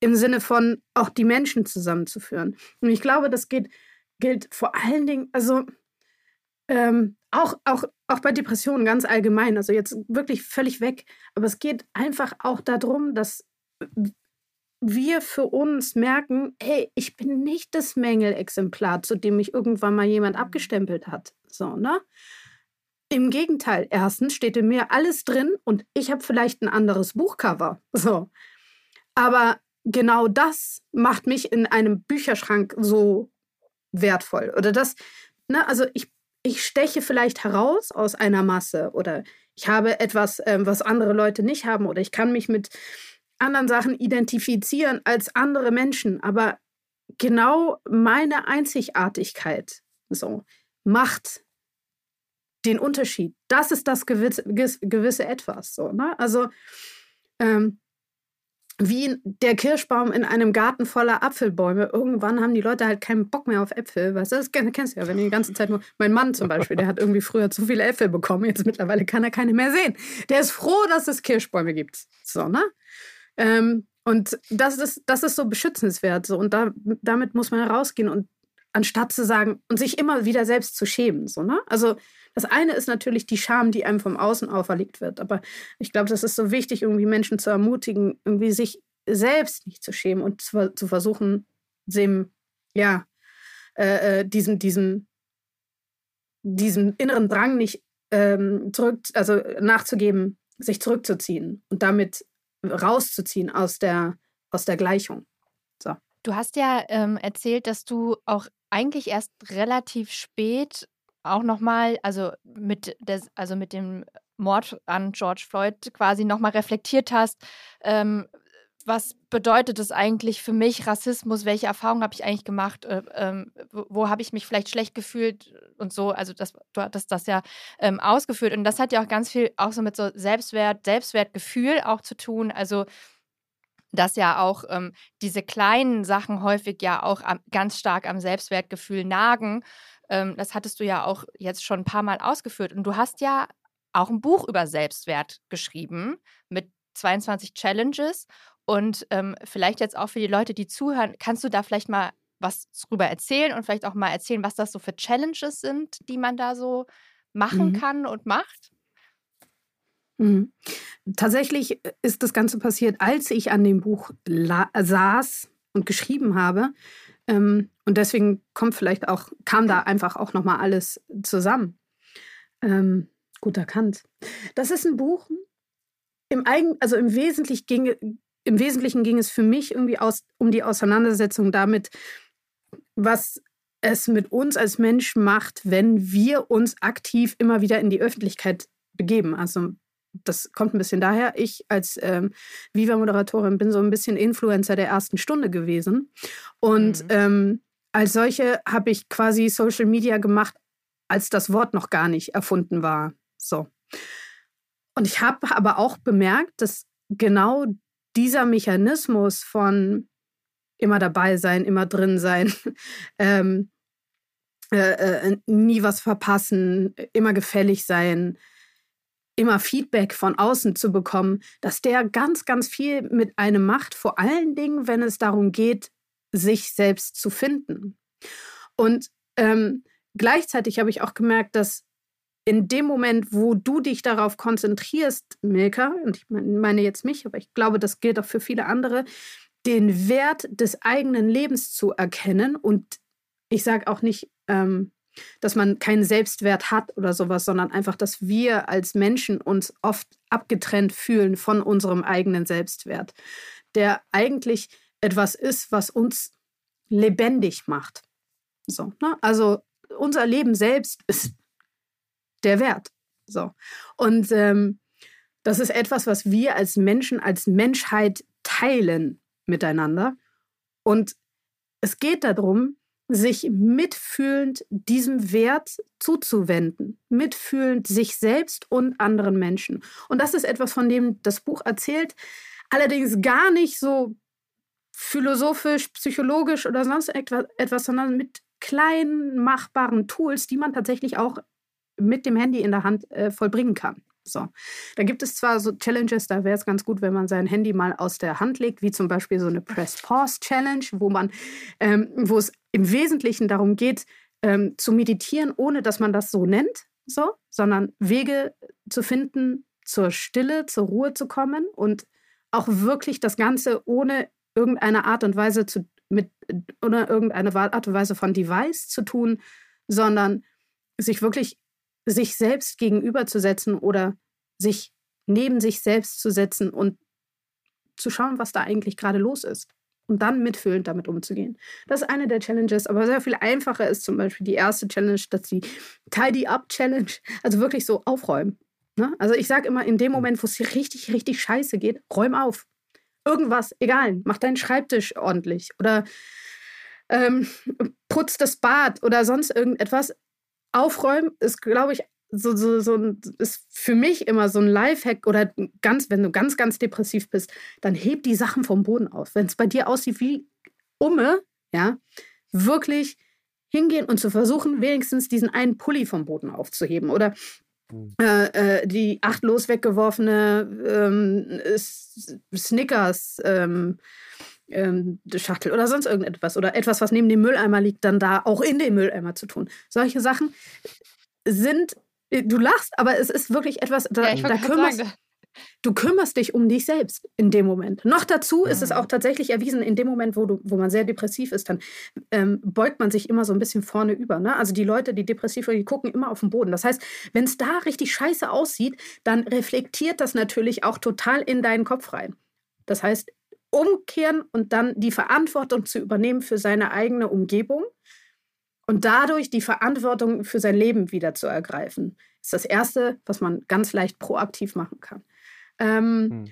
im Sinne von auch die Menschen zusammenzuführen. Und ich glaube, das geht, gilt vor allen Dingen, also ähm, auch, auch, auch bei Depressionen ganz allgemein, also jetzt wirklich völlig weg, aber es geht einfach auch darum, dass wir für uns merken, hey, ich bin nicht das Mängelexemplar, zu dem mich irgendwann mal jemand abgestempelt hat. So, ne? Im Gegenteil, erstens steht in mir alles drin und ich habe vielleicht ein anderes Buchcover. So. Aber genau das macht mich in einem Bücherschrank so wertvoll. Oder das, ne, also ich ich steche vielleicht heraus aus einer Masse oder ich habe etwas, ähm, was andere Leute nicht haben oder ich kann mich mit anderen Sachen identifizieren als andere Menschen, aber genau meine Einzigartigkeit so macht den Unterschied. Das ist das gewisse, gewisse etwas. So, ne? Also ähm, wie der Kirschbaum in einem Garten voller Apfelbäume. Irgendwann haben die Leute halt keinen Bock mehr auf Äpfel. Weißt du, das kennst du ja, wenn die die ganze Zeit nur. Mein Mann zum Beispiel, der hat irgendwie früher zu viele Äpfel bekommen. Jetzt mittlerweile kann er keine mehr sehen. Der ist froh, dass es Kirschbäume gibt. So, ne? Ähm, und das ist, das ist so beschützenswert. So. Und da, damit muss man herausgehen und anstatt zu sagen und sich immer wieder selbst zu schämen. So, ne? Also das eine ist natürlich die Scham, die einem vom Außen auferlegt wird. Aber ich glaube, das ist so wichtig, irgendwie Menschen zu ermutigen, irgendwie sich selbst nicht zu schämen und zu, zu versuchen, dem, ja, äh, äh, diesen, diesen, diesen inneren Drang nicht ähm, zurück, also nachzugeben, sich zurückzuziehen und damit rauszuziehen aus der, aus der Gleichung. So. Du hast ja ähm, erzählt, dass du auch eigentlich erst relativ spät auch nochmal, also mit des, also mit dem Mord an George Floyd quasi nochmal reflektiert hast, ähm, was bedeutet es eigentlich für mich, Rassismus, welche Erfahrungen habe ich eigentlich gemacht, äh, wo, wo habe ich mich vielleicht schlecht gefühlt und so, also das, du hattest das ja ähm, ausgeführt und das hat ja auch ganz viel auch so mit so Selbstwert, Selbstwertgefühl auch zu tun, also dass ja auch ähm, diese kleinen Sachen häufig ja auch am, ganz stark am Selbstwertgefühl nagen. Ähm, das hattest du ja auch jetzt schon ein paar Mal ausgeführt. Und du hast ja auch ein Buch über Selbstwert geschrieben mit 22 Challenges. Und ähm, vielleicht jetzt auch für die Leute, die zuhören, kannst du da vielleicht mal was drüber erzählen und vielleicht auch mal erzählen, was das so für Challenges sind, die man da so machen mhm. kann und macht? Mhm. Tatsächlich ist das Ganze passiert, als ich an dem Buch saß und geschrieben habe. Ähm, und deswegen kommt vielleicht auch, kam da einfach auch nochmal alles zusammen. Ähm, gut erkannt. Das ist ein Buch. Im Eigen, also im Wesentlichen ging, im Wesentlichen ging es für mich irgendwie aus, um die Auseinandersetzung damit, was es mit uns als Mensch macht, wenn wir uns aktiv immer wieder in die Öffentlichkeit begeben. Also das kommt ein bisschen daher. Ich als ähm, Viva-Moderatorin bin so ein bisschen Influencer der ersten Stunde gewesen. Und mhm. ähm, als solche habe ich quasi Social Media gemacht, als das Wort noch gar nicht erfunden war. So. Und ich habe aber auch bemerkt, dass genau dieser Mechanismus von immer dabei sein, immer drin sein, ähm, äh, äh, nie was verpassen, immer gefällig sein, immer Feedback von außen zu bekommen, dass der ganz, ganz viel mit einem macht, vor allen Dingen, wenn es darum geht, sich selbst zu finden. Und ähm, gleichzeitig habe ich auch gemerkt, dass in dem Moment, wo du dich darauf konzentrierst, Milka, und ich meine jetzt mich, aber ich glaube, das gilt auch für viele andere, den Wert des eigenen Lebens zu erkennen. Und ich sage auch nicht, ähm, dass man keinen Selbstwert hat oder sowas, sondern einfach, dass wir als Menschen uns oft abgetrennt fühlen von unserem eigenen Selbstwert, der eigentlich etwas ist, was uns lebendig macht. So, ne? Also unser Leben selbst ist der Wert. So. Und ähm, das ist etwas, was wir als Menschen, als Menschheit teilen miteinander. Und es geht darum, sich mitfühlend diesem Wert zuzuwenden, mitfühlend sich selbst und anderen Menschen. Und das ist etwas, von dem das Buch erzählt, allerdings gar nicht so philosophisch, psychologisch oder sonst etwas, sondern mit kleinen machbaren Tools, die man tatsächlich auch mit dem Handy in der Hand äh, vollbringen kann. So. Da gibt es zwar so Challenges, da wäre es ganz gut, wenn man sein Handy mal aus der Hand legt, wie zum Beispiel so eine Press Pause Challenge, wo man, ähm, wo es im Wesentlichen darum geht, ähm, zu meditieren, ohne dass man das so nennt, so, sondern Wege zu finden, zur Stille, zur Ruhe zu kommen und auch wirklich das Ganze ohne irgendeine Art und Weise zu mit ohne irgendeine Art und Weise von Device zu tun, sondern sich wirklich sich selbst gegenüberzusetzen oder sich neben sich selbst zu setzen und zu schauen, was da eigentlich gerade los ist. Und dann mitfühlend damit umzugehen. Das ist eine der Challenges, aber sehr viel einfacher ist zum Beispiel die erste Challenge, dass die Tidy Up Challenge, also wirklich so aufräumen. Ne? Also ich sage immer, in dem Moment, wo es dir richtig, richtig scheiße geht, räum auf. Irgendwas, egal, mach deinen Schreibtisch ordentlich oder ähm, putz das Bad oder sonst irgendetwas. Aufräumen ist, glaube ich, so, so, so ist für mich immer so ein Lifehack oder ganz, wenn du ganz, ganz depressiv bist, dann heb die Sachen vom Boden auf. Wenn es bei dir aussieht wie Umme, ja, wirklich hingehen und zu versuchen, wenigstens diesen einen Pulli vom Boden aufzuheben oder hm. äh, äh, die achtlos weggeworfene ähm, Snickers ähm, ähm, Schachtel oder sonst irgendetwas oder etwas, was neben dem Mülleimer liegt, dann da auch in den Mülleimer zu tun. Solche Sachen sind, du lachst, aber es ist wirklich etwas, da, ja, da kümmerst, sagen, du kümmerst dich um dich selbst in dem Moment. Noch dazu ist es mhm. auch tatsächlich erwiesen, in dem Moment, wo, du, wo man sehr depressiv ist, dann ähm, beugt man sich immer so ein bisschen vorne über. Ne? Also die Leute, die depressiv sind, die gucken immer auf den Boden. Das heißt, wenn es da richtig scheiße aussieht, dann reflektiert das natürlich auch total in deinen Kopf rein. Das heißt, umkehren und dann die Verantwortung zu übernehmen für seine eigene Umgebung und dadurch die Verantwortung für sein Leben wieder zu ergreifen, ist das Erste, was man ganz leicht proaktiv machen kann. Ähm, hm.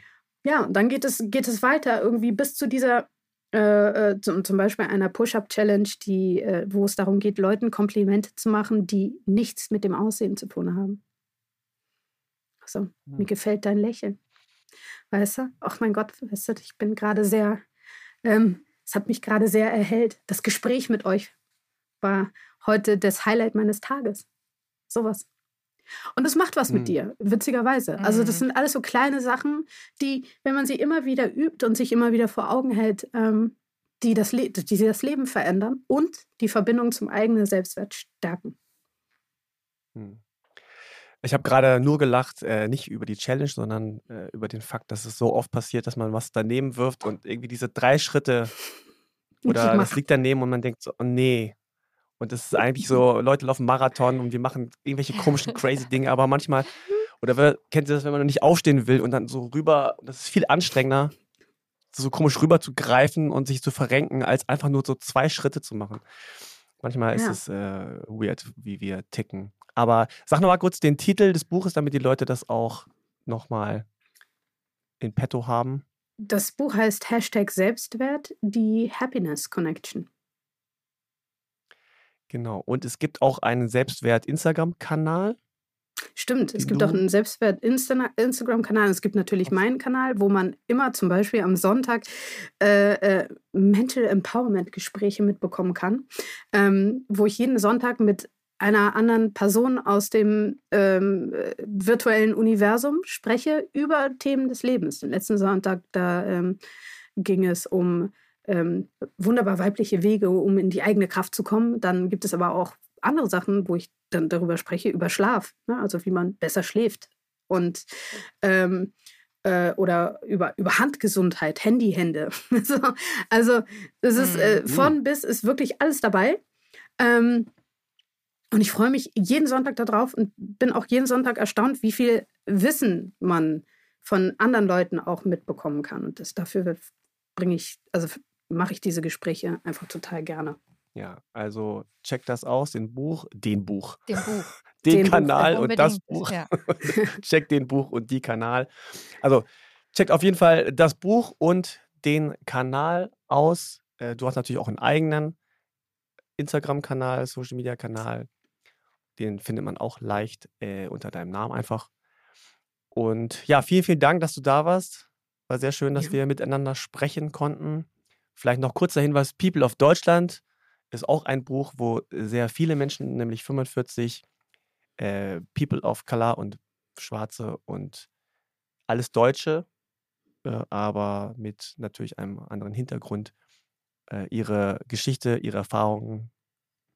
Ja, und dann geht es, geht es weiter irgendwie bis zu dieser, äh, äh zum, zum Beispiel einer Push-Up-Challenge, die, äh, wo es darum geht, Leuten Komplimente zu machen, die nichts mit dem Aussehen zu tun haben. Also, hm. mir gefällt dein Lächeln. Weißt du? Ach mein Gott, weißt du, ich bin gerade sehr, ähm, es hat mich gerade sehr erhellt. Das Gespräch mit euch war heute das Highlight meines Tages. Sowas. Und es macht was mhm. mit dir, witzigerweise. Also das mhm. sind alles so kleine Sachen, die, wenn man sie immer wieder übt und sich immer wieder vor Augen hält, ähm, die, das die das Leben verändern und die Verbindung zum eigenen Selbstwert stärken. Mhm. Ich habe gerade nur gelacht, äh, nicht über die Challenge, sondern äh, über den Fakt, dass es so oft passiert, dass man was daneben wirft und irgendwie diese drei Schritte oder das liegt daneben und man denkt so, oh nee, und das ist eigentlich so, Leute laufen Marathon und wir machen irgendwelche komischen, crazy Dinge, aber manchmal, oder wer, kennt ihr das, wenn man noch nicht aufstehen will und dann so rüber, das ist viel anstrengender, so komisch rüber zu greifen und sich zu verrenken, als einfach nur so zwei Schritte zu machen. Manchmal ist ja. es äh, weird, wie wir ticken. Aber sag noch mal kurz den Titel des Buches, damit die Leute das auch nochmal in petto haben. Das Buch heißt Hashtag Selbstwert, die Happiness Connection. Genau. Und es gibt auch einen Selbstwert-Instagram-Kanal. Stimmt, es gibt auch einen Selbstwert-Instagram-Kanal. Es gibt natürlich meinen Kanal, wo man immer zum Beispiel am Sonntag äh, äh, Mental Empowerment-Gespräche mitbekommen kann, ähm, wo ich jeden Sonntag mit einer anderen Person aus dem ähm, virtuellen Universum spreche über Themen des Lebens. Den letzten Sonntag, da ähm, ging es um ähm, wunderbar weibliche Wege, um in die eigene Kraft zu kommen. Dann gibt es aber auch andere Sachen, wo ich dann darüber spreche, über Schlaf, ne? also wie man besser schläft. Und ähm, äh, oder über, über Handgesundheit, Handyhände. so, also es ist äh, mhm. von bis ist wirklich alles dabei. Ähm, und ich freue mich jeden Sonntag darauf und bin auch jeden Sonntag erstaunt, wie viel Wissen man von anderen Leuten auch mitbekommen kann. Und das dafür bringe ich, also mache ich diese Gespräche einfach total gerne. Ja, also check das aus, den Buch, den Buch. Den Buch. Den, den Kanal Buch, und das Buch. Ja. check den Buch und die Kanal. Also checkt auf jeden Fall das Buch und den Kanal aus. Äh, du hast natürlich auch einen eigenen Instagram-Kanal, Social-Media-Kanal. Den findet man auch leicht äh, unter deinem Namen einfach. Und ja, vielen, vielen Dank, dass du da warst. War sehr schön, dass ja. wir miteinander sprechen konnten. Vielleicht noch kurzer Hinweis: People of Deutschland ist auch ein Buch, wo sehr viele Menschen, nämlich 45 äh, People of Color und Schwarze und alles Deutsche, äh, aber mit natürlich einem anderen Hintergrund, äh, ihre Geschichte, ihre Erfahrungen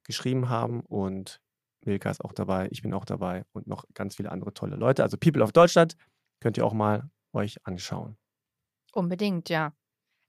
geschrieben haben. Und Milka ist auch dabei, ich bin auch dabei und noch ganz viele andere tolle Leute. Also People of Deutschland könnt ihr auch mal euch anschauen. Unbedingt, ja.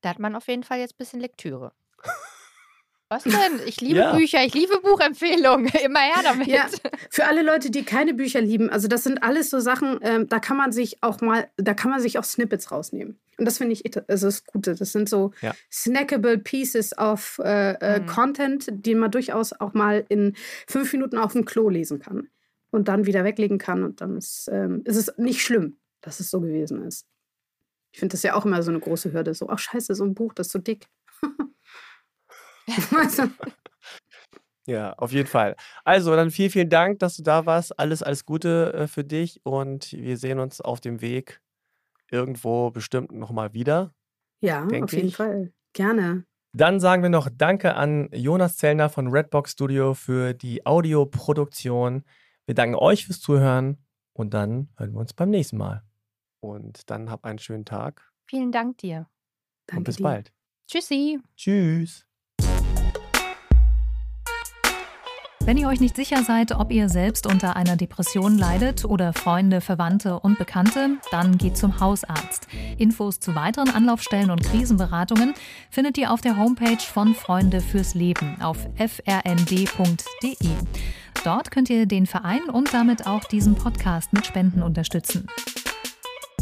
Da hat man auf jeden Fall jetzt ein bisschen Lektüre. Was denn? Ich liebe Ja. Bücher, ich liebe Buchempfehlungen. Immer her damit. Ja, für alle Leute, die keine Bücher lieben, also das sind alles so Sachen, ähm, da kann man sich auch mal, da kann man sich auch Snippets rausnehmen. Und das finde ich, also das Gute. Das sind so Ja. snackable pieces of äh, äh, Mhm. Content, die man durchaus auch mal in fünf Minuten auf dem Klo lesen kann und dann wieder weglegen kann. Und dann ist, ähm, ist es nicht schlimm, dass es so gewesen ist. Ich finde das ja auch immer so eine große Hürde. So, ach scheiße, so ein Buch, das ist so dick. du? Ja, auf jeden Fall. Also, dann vielen, vielen Dank, dass du da warst. Alles, alles Gute äh, für dich und wir sehen uns auf dem Weg irgendwo bestimmt nochmal wieder. Ja, auf jeden ich. Fall. Gerne. Dann sagen wir noch Danke an Jonas Zellner von Redbox Studio für die Audioproduktion. Wir danken euch fürs Zuhören und dann hören wir uns beim nächsten Mal. Und dann habt einen schönen Tag Vielen Dank dir. Danke und bis dir. bald. Tschüssi. Tschüss. Wenn ihr euch nicht sicher seid, ob ihr selbst unter einer Depression leidet oder Freunde, Verwandte und Bekannte, dann geht zum Hausarzt. Infos zu weiteren Anlaufstellen und Krisenberatungen findet ihr auf der Homepage von Freunde fürs Leben auf frnd.de. Dort könnt ihr den Verein und damit auch diesen Podcast mit Spenden unterstützen.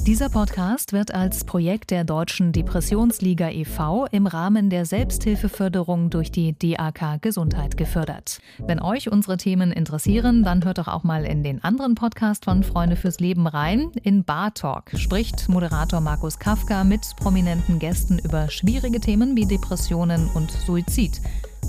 Dieser Podcast wird als Projekt der Deutschen Depressionsliga e.V. im Rahmen der Selbsthilfeförderung durch die DAK Gesundheit gefördert. Wenn euch unsere Themen interessieren, dann hört doch auch mal in den anderen Podcast von Freunde fürs Leben rein. In Bar Talk spricht Moderator Markus Kafka mit prominenten Gästen über schwierige Themen wie Depressionen und Suizid.